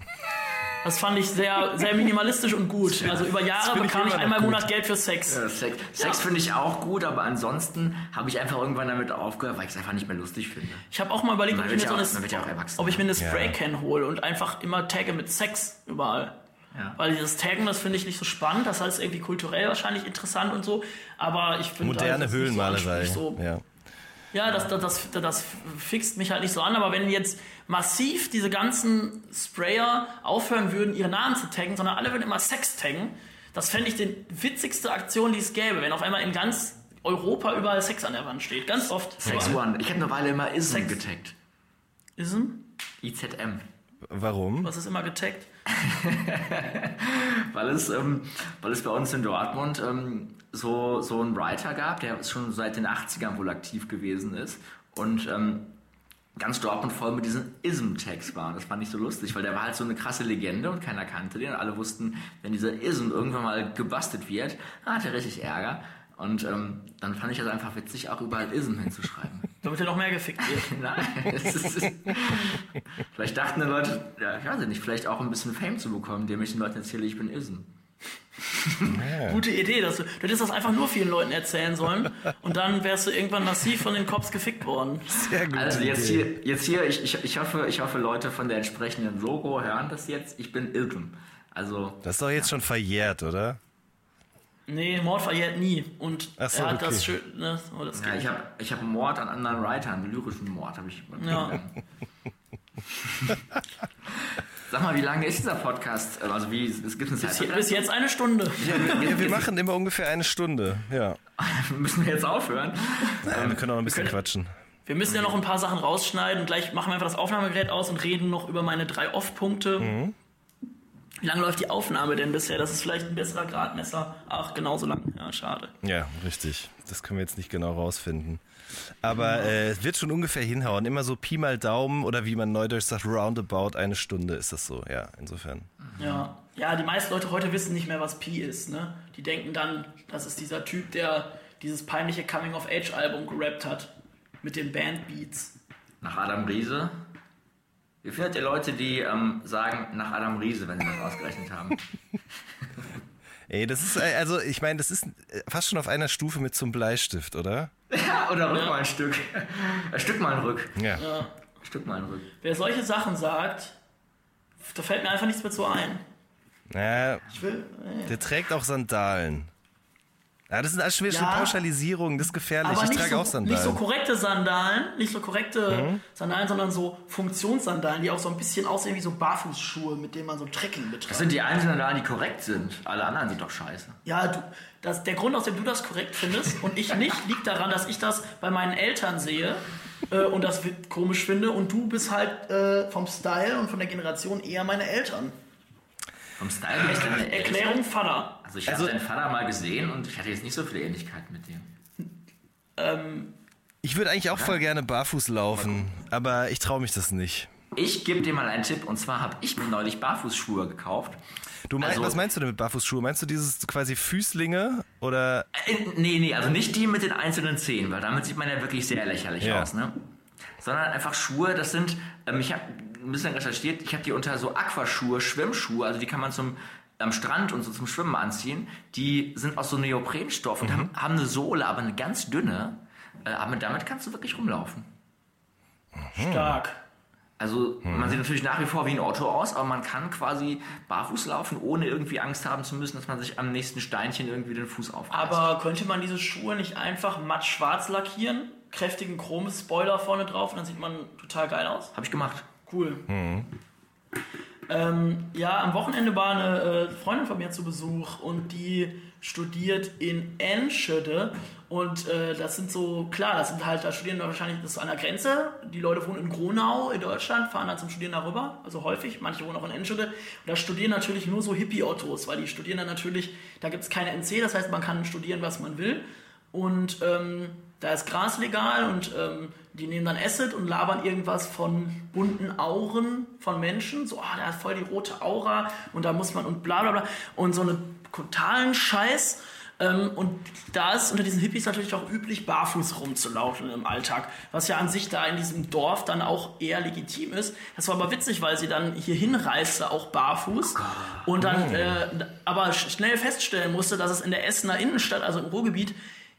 Das fand ich sehr, sehr minimalistisch und gut. Also über Jahre bekam ich einmal im. Monat Geld für Sex. Äh, Sex, Sex finde ich auch gut, aber ansonsten habe ich einfach irgendwann damit aufgehört, weil ich es einfach nicht mehr lustig finde. Ich habe auch mal überlegt, ob ich, so ja eine, auch- ja auch erwachsen. ob ich mir eine Ja. Spraycan hole und einfach immer tagge mit Sex überall. Ja. Weil dieses Taggen, das finde ich nicht so spannend. Das heißt irgendwie kulturell wahrscheinlich interessant und so. Aber ich finde Moderne das ist nicht so Höhlenmalerei. so ja. Das, das, das, das fixt mich halt nicht so an, aber wenn jetzt massiv diese ganzen Sprayer aufhören würden, ihre Namen zu taggen, sondern alle würden immer Sex taggen, das fände ich die witzigste Aktion, die es gäbe, wenn auf einmal in ganz Europa überall Sex an der Wand steht. Ganz oft. Sex One. Ich habe eine Weile immer ISM Sex. getaggt. Ism? IZM. Warum? Was ist immer getaggt? Weil es, ähm, weil es bei uns in Dortmund ähm, so, so einen Writer gab, der schon seit den 80ern wohl aktiv gewesen ist. Und ähm, ganz Dortmund voll mit diesen Ism-Tags war. Das fand ich so lustig, weil der war halt so eine krasse Legende und keiner kannte den. Und alle wussten, wenn dieser Ism irgendwann mal gebastelt wird, dann hat er richtig Ärger. Und ähm, dann fand ich das einfach witzig, auch überall Ism hinzuschreiben. Damit er noch mehr gefickt wird. Nein, ist, vielleicht dachten die Leute, ja, ich weiß nicht, vielleicht auch ein bisschen Fame zu bekommen, indem ich den Leuten erzähle, ich bin Ism. Gute Idee. Dass du, du hättest das einfach nur vielen Leuten erzählen sollen und dann wärst du irgendwann massiv von den Cops gefickt worden. Sehr gut. Also jetzt hier, jetzt hier ich, ich, ich, hoffe, ich hoffe, Leute von der entsprechenden Logo hören das jetzt. Ich bin Iltum. Also, Das ist doch jetzt schon verjährt, oder? Nee, Mord verjährt nie. Und so, er hat okay. das schön. Ne, so, das ja, ich habe ich hab Mord an anderen Writern, lyrischen Mord habe ich. Ja. Sag mal, wie lange ist dieser Podcast? Also wie, es gibt eine Bis, Zeit. bis jetzt eine Stunde. Ja, wir machen immer ungefähr eine Stunde. Ja. Müssen wir jetzt aufhören? Nein, wir können auch noch ein bisschen können- quatschen. Wir müssen ja noch ein paar Sachen rausschneiden. Gleich machen wir einfach das Aufnahmegerät aus und reden noch über meine drei Off-Punkte. Mhm. Wie lange läuft die Aufnahme denn bisher? Das ist vielleicht ein besserer Gradmesser. Ach, genauso lang. Ja, schade. Ja, richtig. Das können wir jetzt nicht genau rausfinden. Aber äh, es wird schon ungefähr hinhauen. Immer so Pi mal Daumen oder wie man neudeutsch sagt, roundabout eine Stunde ist das so. Ja, insofern. Ja. Ja, die meisten Leute heute wissen nicht mehr, was Pi ist. Ne? Die denken dann, das ist dieser Typ, der dieses peinliche Coming-of-Age-Album gerappt hat. Mit den Bandbeats. Nach Adam Riese. Wie findet ihr Leute, die ähm, sagen, nach Adam Riese, wenn sie das ausgerechnet haben? Ey, das ist, äh, also ich meine, das ist äh, fast schon auf einer Stufe mit zum Bleistift, oder? Ja, oder rück mal ein Stück. Ein Stück mal ein Rück. Ja. Ja. Ein Stück mal ein Rück. Wer solche Sachen sagt, da fällt mir einfach nichts mehr zu ein. ja Ich will. der trägt auch Sandalen. Ja, das sind alles schwere Ja. Pauschalisierungen, das ist gefährlich. Aber ich trage so, auch Sandalen. nicht so korrekte Sandalen, nicht so korrekte Mhm. Sandalen, sondern so Funktionssandalen, die auch so ein bisschen aussehen wie so Barfußschuhe, mit denen man so Trekking Das betreibt. sind die einzigen Sandalen, die korrekt sind. Alle anderen sind doch scheiße. Ja, du, das, der Grund, aus dem du das korrekt findest und ich nicht, liegt daran, dass ich das bei meinen Eltern sehe äh, und das komisch finde und du bist halt äh, vom Style und von der Generation eher meine Eltern. Vom Style deine Erklärung Vater. Also ich Also- habe deinen Vater mal gesehen und ich hatte jetzt nicht so viele Ähnlichkeiten mit dem. Ich würde eigentlich auch voll gerne barfuß laufen, aber ich traue mich das nicht. Ich gebe dir mal einen Tipp und zwar habe ich mir neulich Barfußschuhe gekauft. Du meinst, Also- was meinst du denn mit Barfußschuhe? Meinst du dieses quasi Füßlinge oder Äh, nee, nee, also nicht die mit den einzelnen Zehen, weil damit sieht man ja wirklich sehr lächerlich Ja. aus, ne? Sondern einfach Schuhe, das sind, ähm, ich habe ein bisschen recherchiert, ich habe die unter so Aquaschuhe, Schwimmschuhe, also die kann man zum am Strand und so zum Schwimmen anziehen. Die sind aus so Neoprenstoff und haben, haben eine Sohle, aber eine ganz dünne. Äh, aber damit kannst du wirklich rumlaufen. Stark. Also Mhm. man sieht natürlich nach wie vor wie ein Otto aus, aber man kann quasi barfuß laufen, ohne irgendwie Angst haben zu müssen, dass man sich am nächsten Steinchen irgendwie den Fuß aufreißt. Aber könnte man diese Schuhe nicht einfach matt schwarz lackieren? Kräftigen Chrom-Spoiler vorne drauf und dann sieht man total geil aus? Habe ich gemacht. Cool. Ähm, ja, am Wochenende war eine äh, Freundin von mir zu Besuch und die studiert in Enschede. Und äh, das sind so, klar, das sind halt, da studieren wahrscheinlich, das an der Grenze. Die Leute wohnen in Gronau in Deutschland, fahren dann zum Studieren darüber, also häufig. Manche wohnen auch in Enschede. Und da studieren natürlich nur so Hippie-Ottos, weil die studieren dann natürlich, da gibt es keine NC, das heißt, man kann studieren, was man will. Und ähm, da ist Gras legal und ähm, die nehmen dann Acid und labern irgendwas von bunten Auren von Menschen. So, ah, der hat voll die rote Aura und da muss man und bla bla bla. Und so einen totalen Scheiß. Ähm, und da ist unter diesen Hippies natürlich auch üblich, barfuß rumzulaufen im Alltag. Was ja an sich da in diesem Dorf dann auch eher legitim ist. Das war aber witzig, weil sie dann hier hinreiste, auch barfuß. Und dann äh, aber sch- schnell feststellen musste, dass es in der Essener Innenstadt, also im Ruhrgebiet,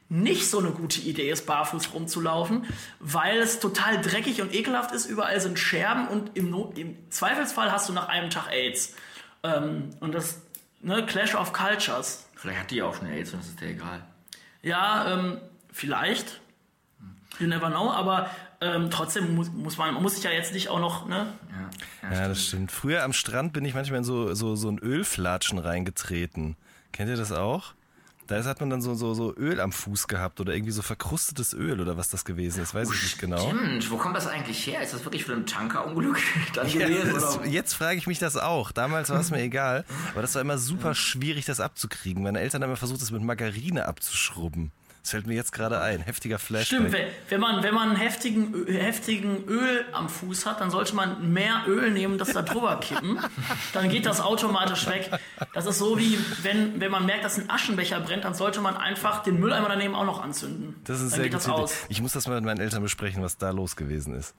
nicht so eine gute Idee ist, barfuß rumzulaufen, weil es total dreckig und ekelhaft ist. Überall sind Scherben und im, no im Zweifelsfall hast du nach einem Tag AIDS. Ähm, und das, ne, Clash of Cultures. Vielleicht hat die auch schon AIDS und das ist dir egal. Ja, ähm, vielleicht. You never know, aber ähm, trotzdem muss, muss man, man muss sich ja jetzt nicht auch noch, ne? Ja, ja, Ja, das stimmt. Früher am Strand bin ich manchmal in so, so, so ein Ölflatschen reingetreten. Kennt ihr das auch? Da hat man dann so, so, so Öl am Fuß gehabt oder irgendwie so verkrustetes Öl oder was das gewesen ist, weiß ich nicht genau. Stimmt, wo kommt das eigentlich her? Ist das wirklich von einem Tankerunglück dann Ja, das, jetzt frage ich mich das auch. Damals war es mir egal, aber das war immer super schwierig, das abzukriegen. Meine Eltern haben immer versucht, das mit Margarine abzuschrubben. Das fällt mir jetzt gerade ein. Heftiger Flashback. Stimmt, wenn, wenn man, wenn man heftigen, heftigen Öl am Fuß hat, dann sollte man mehr Öl nehmen, das da drüber kippen. Dann geht das automatisch weg. Das ist so wie, wenn, wenn man merkt, dass ein Aschenbecher brennt, dann sollte man einfach den Mülleimer daneben auch noch anzünden. Das ist dann sehr gut. Ich muss das mal mit meinen Eltern besprechen, was da los gewesen ist.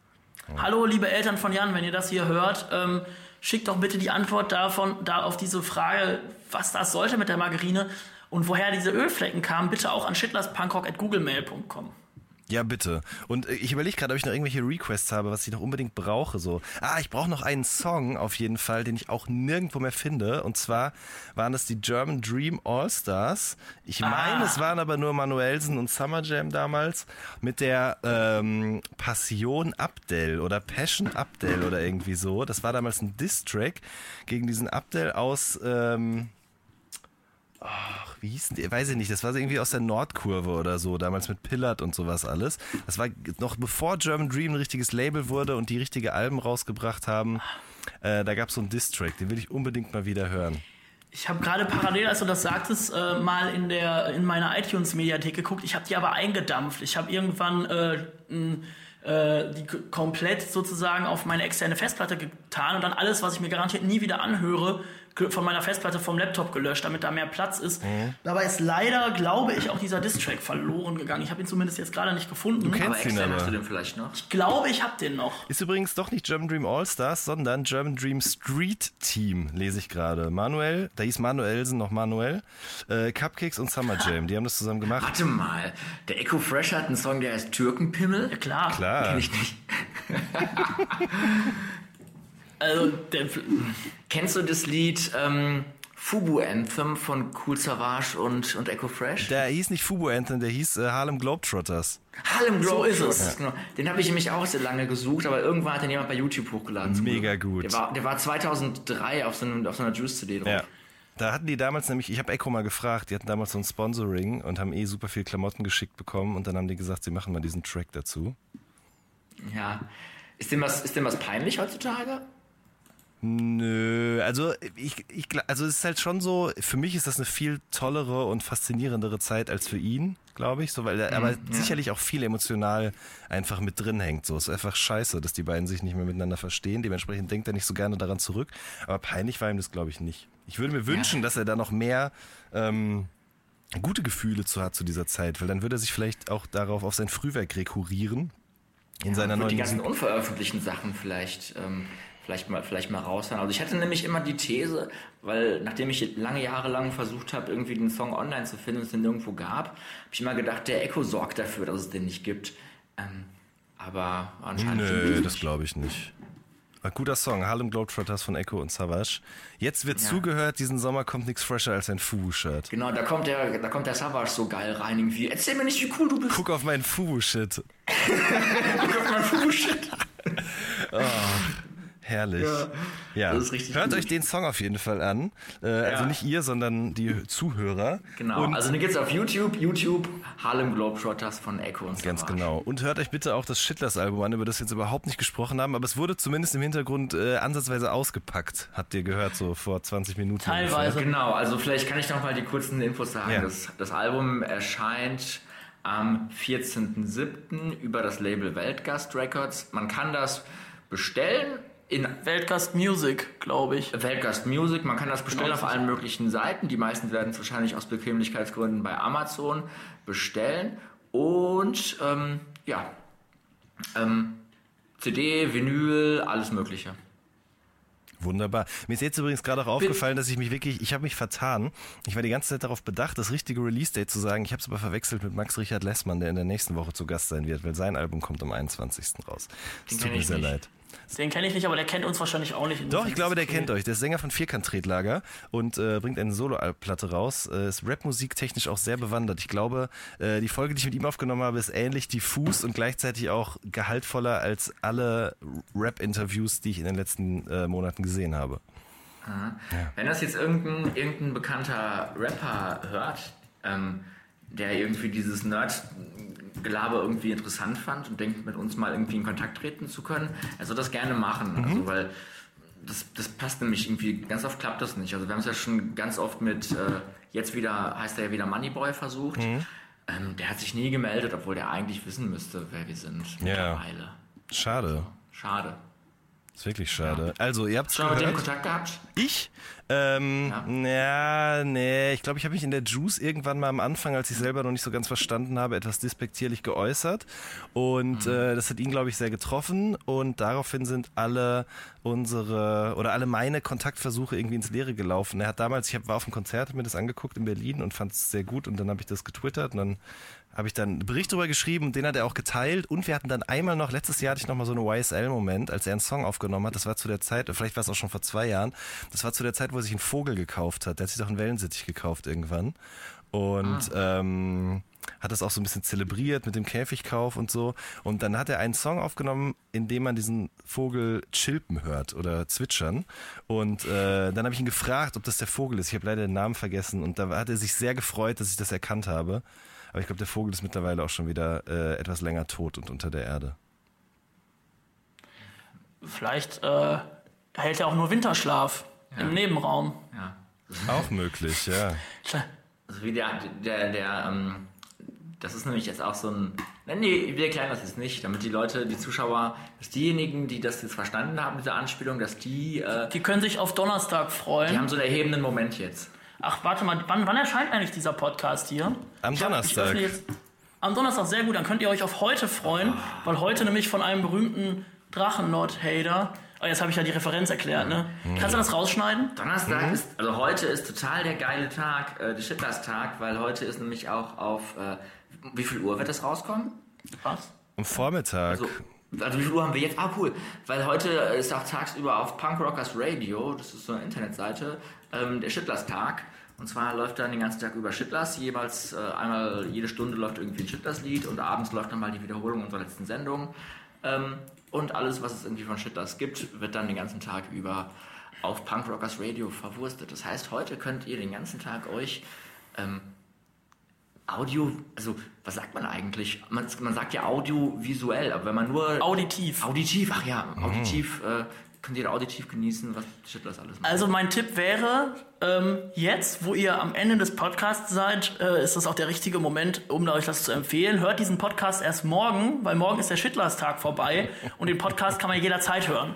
Hallo, liebe Eltern von Jan, wenn ihr das hier hört, ähm, schickt doch bitte die Antwort davon, da auf diese Frage, was das sollte mit der Margarine und woher diese Ölflecken kamen, bitte auch an schittlers.pankok.googlemail.com. Ja, bitte. Und äh, ich überlege gerade, ob ich noch irgendwelche Requests habe, was ich noch unbedingt brauche. So. Ah, ich brauche noch einen Song auf jeden Fall, den ich auch nirgendwo mehr finde. Und zwar waren das die German Dream All-Stars. Ich meine, es waren aber nur Manuelsen und Summer Jam damals mit der ähm, Passion Abdel oder Passion Abdel oder irgendwie so. Das war damals ein Diss-Track gegen diesen Abdel aus... Ähm, Ach, wie hieß denn der? Weiß ich nicht, das war irgendwie aus der Nordkurve oder so, damals mit Pillard und sowas alles. Das war noch bevor German Dream ein richtiges Label wurde und die richtige Alben rausgebracht haben. Äh, da gab es so einen Diss-Track, den will ich unbedingt mal wieder hören. Ich habe gerade parallel, als du das sagtest, äh, mal in der in meiner iTunes-Mediathek geguckt. Ich habe die aber eingedampft. Ich habe irgendwann äh, äh, die komplett sozusagen auf meine externe Festplatte getan und dann alles, was ich mir garantiert nie wieder anhöre, von meiner Festplatte vom Laptop gelöscht, damit da mehr Platz ist. Mhm. Dabei ist leider, glaube ich, auch dieser Distrack verloren gegangen. Ich habe ihn zumindest jetzt gerade nicht gefunden. Du kennst Aber ihn aber. hast du den vielleicht noch? Ich glaube, ich habe den noch. Ist übrigens doch nicht German Dream All-Stars, sondern German Dream Street Team, lese ich gerade. Manuel, da hieß Manuelsen noch Manuel, äh, Cupcakes und Summer Jam, die haben das zusammen gemacht. Warte mal, der Echo Fresh hat einen Song, der heißt Türkenpimmel. Ja, klar. Klar. Kenn ich nicht. Also, der, Kennst du das Lied ähm, Fubu Anthem von Cool Savage und, und Echo Fresh. Der hieß nicht Fubu Anthem, der hieß äh, Harlem Globetrotters. Harlem So ist Globetrotters, es. Genau. Den habe ich nämlich auch sehr lange gesucht, aber irgendwann hat den jemand bei YouTube hochgeladen. Mega gut. Der war, der war 2003 auf so, einem, auf so einer Juice-CD drauf. Ja. Da hatten die damals nämlich, ich habe Echo mal gefragt, die hatten damals so ein Sponsoring und haben eh super viel Klamotten geschickt bekommen und dann haben die gesagt, sie machen mal diesen Track dazu. ja. Ist, dem was, ist dem was peinlich heutzutage? Nö, also ich, ich also es ist halt schon so, für mich ist das eine viel tollere und faszinierendere Zeit als für ihn, glaube ich, so weil er aber sicherlich auch viel emotional einfach mit drin hängt. So es ist einfach scheiße, dass die beiden sich nicht mehr miteinander verstehen. Dementsprechend denkt er nicht so gerne daran zurück, aber peinlich war ihm das glaube ich nicht. Ich würde mir wünschen, dass er da noch mehr ähm, gute Gefühle zu hat zu dieser Zeit, weil dann würde er sich vielleicht auch darauf auf sein Frühwerk rekurrieren in seiner Und neuen die ganzen unveröffentlichten Sachen vielleicht, ähm, vielleicht mal, vielleicht mal raushauen. Also ich hatte nämlich immer die These, weil nachdem ich lange Jahre lang versucht habe, irgendwie den Song online zu finden und es den nirgendwo gab, habe ich immer gedacht, der Echo sorgt dafür, dass es den nicht gibt. Ähm, aber anscheinend Nö, das glaube ich nicht. Ein guter Song, Harlem Globetrotters von Echo und Savage. Jetzt wird Ja. zugehört, diesen Sommer kommt nichts fresher als ein Fubu-Shirt. Genau, da kommt der, da kommt der Savage so geil rein irgendwie. Erzähl mir nicht, wie cool du bist. Guck auf meinen Fubu-Shit. Guck mal, Fuß. Herrlich. Ja, das ist richtig Hört gut. euch den Song auf jeden Fall an. Äh, Also nicht ihr, sondern die Zuhörer. Genau, Und also den gibt's auf YouTube, YouTube, Harlem Globetrotters von Echo und Ganz Savage. genau. Und hört euch bitte auch das Shitless-Album an, über das wir jetzt überhaupt nicht gesprochen haben, aber es wurde zumindest im Hintergrund äh, ansatzweise ausgepackt. Habt ihr gehört, so vor 20 Minuten. Teilweise. Genau, also vielleicht kann ich noch mal die kurzen Infos sagen. Ja. Das, das Album erscheint am 14.07. über das Label Weltgast Records. Man kann das bestellen in Weltgast Music, glaube ich. Weltgast Music. Man kann das bestellen Genau, auf allen möglichen Seiten. Die meisten werden es wahrscheinlich aus Bequemlichkeitsgründen bei Amazon bestellen. Und ähm, ja, ähm, CD, Vinyl, alles Mögliche. Wunderbar. Mir ist jetzt übrigens gerade auch aufgefallen, dass ich mich wirklich, ich habe mich vertan. Ich war die ganze Zeit darauf bedacht, das richtige Release-Date zu sagen. Ich habe es aber verwechselt mit Max Richard Lessmann, der in der nächsten Woche zu Gast sein wird, weil sein Album kommt am 21. raus. Es tut mir sehr nicht. leid. Den kenne ich nicht, aber der kennt uns wahrscheinlich auch nicht. Doch, ich glaube, der kennt euch. Der ist Sänger von Vierkant-Tretlager und äh, bringt eine Solo-Platte raus. Äh, ist Rap-Musik technisch auch sehr bewandert. Ich glaube, äh, die Folge, die ich mit ihm aufgenommen habe, ist ähnlich diffus und gleichzeitig auch gehaltvoller als alle Rap-Interviews, die ich in den letzten äh, Monaten gesehen habe. Wenn das jetzt irgendein, irgendein bekannter Rapper hört, ähm, der irgendwie dieses Nerd-Gelaber irgendwie interessant fand und denkt, mit uns mal irgendwie in Kontakt treten zu können, er soll das gerne machen. Also, weil das, das passt nämlich irgendwie, ganz oft klappt das nicht. Also wir haben es ja schon ganz oft mit, äh, jetzt wieder, heißt er ja wieder Moneyboy versucht. Ähm, der hat sich nie gemeldet, obwohl der eigentlich wissen müsste, wer wir sind Ja. mittlerweile. Schade. Schade. Ist wirklich schade. Also, ihr habt es Schon mit dem. Kontakt gehabt? Ich? Ähm, ja. nee, ich glaube, ich habe mich in der Juice irgendwann mal am Anfang, als ich selber noch nicht so ganz verstanden habe, etwas despektierlich geäußert. Und äh, das hat ihn, glaube ich, sehr getroffen. Und daraufhin sind alle unsere oder alle meine Kontaktversuche irgendwie ins Leere gelaufen. Er hat damals, ich hab, war auf einem Konzert, mir das angeguckt in Berlin und fand es sehr gut. Und dann habe ich das getwittert und dann habe ich dann einen Bericht darüber geschrieben, den hat er auch geteilt. Und wir hatten dann einmal noch, letztes Jahr hatte ich noch mal so eine YSL-Moment, als er einen Song aufgenommen hat, das war zu der Zeit, vielleicht war es auch schon vor zwei Jahren, das war zu der Zeit, wo er sich einen Vogel gekauft hat, der hat sich doch einen Wellensittich gekauft irgendwann. Und ähm, hat das auch so ein bisschen zelebriert mit dem Käfigkauf und so. Und dann hat er einen Song aufgenommen, in dem man diesen Vogel chilpen hört oder zwitschern. Und äh, dann habe ich ihn gefragt, ob das der Vogel ist, ich habe leider den Namen vergessen. Und da hat er sich sehr gefreut, dass ich das erkannt habe. Aber ich glaube, der Vogel ist mittlerweile auch schon wieder äh, etwas länger tot und unter der Erde. Vielleicht äh, hält er auch nur Winterschlaf im Nebenraum. Ja. Auch möglich, ja. Also wie der, der, der, ähm, das ist nämlich jetzt auch so ein, nein, nee, wir erklären das jetzt nicht, damit die Leute, die Zuschauer, dass diejenigen, die das jetzt verstanden haben, diese Anspielung, dass die, äh, Die können sich auf Donnerstag die freuen. haben so einen erhebenden Moment jetzt. Ach, warte mal, wann, wann erscheint eigentlich dieser Podcast hier? Am Ich Donnerstag. öffne jetzt, am Donnerstag, sehr gut. Dann könnt ihr euch auf heute freuen, weil heute nämlich von einem berühmten Drachenlord-Hater. Oh, jetzt habe ich ja die Referenz erklärt, ne? Kannst du das rausschneiden? Donnerstag ist, also heute ist total der geile Tag, äh, der Shitlers-Tag, weil heute ist nämlich auch auf, äh, wie viel Uhr wird das rauskommen? Was? Am Vormittag. Also Also wie viel Uhr haben wir jetzt? Ah, cool. Weil heute ist auch tagsüber auf Punk Rockers Radio, das ist so eine Internetseite, ähm, der Schittlers Tag. Und zwar läuft dann den ganzen Tag über Schittlers. Jeweils äh, einmal jede Stunde läuft irgendwie ein Schittlers-Lied und abends läuft dann mal die Wiederholung unserer letzten Sendung. Ähm, und alles, was es irgendwie von Schittlers gibt, wird dann den ganzen Tag über auf Punk Rockers Radio verwurstet. Das heißt, heute könnt ihr den ganzen Tag euch ähm, Audio, also was sagt man eigentlich? Man, man sagt ja audiovisuell, aber wenn man nur Auditiv. auditiv, ach ja, auditiv äh, könnt ihr auditiv genießen, was Schittlers alles macht. Also mein Tipp wäre, ähm, jetzt, wo ihr am Ende des Podcasts seid, äh, ist das auch der richtige Moment, um euch das zu empfehlen. Hört diesen Podcast erst morgen, weil morgen ist der Schittlers-Tag vorbei und den Podcast kann man jederzeit hören.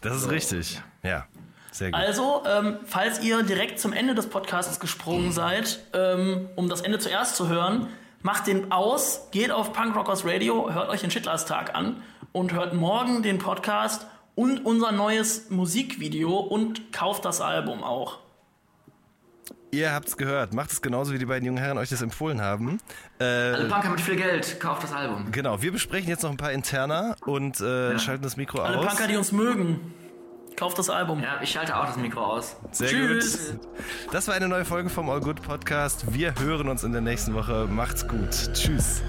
Das ist richtig. Ja, sehr gut. Also, ähm, falls ihr direkt zum Ende des Podcasts gesprungen seid, ähm, um das Ende zuerst zu hören, macht den aus, geht auf Punk Rockers Radio, hört euch den Schittlers Tag an und hört morgen den Podcast und unser neues Musikvideo und kauft das Album auch. Ihr habt's gehört. Macht es genauso, wie die beiden jungen Herren euch das empfohlen haben. Äh, Alle Punker mit viel Geld, kauft das Album. genau, wir besprechen jetzt noch ein paar Interna und äh, schalten das Mikro Alle aus. Punker, die uns mögen, kauft das Album. Ja, ich schalte auch das Mikro aus. Sehr Tschüss. gut. Das war eine neue Folge vom All Good Podcast. Wir hören uns in der nächsten Woche. Macht's gut. Tschüss.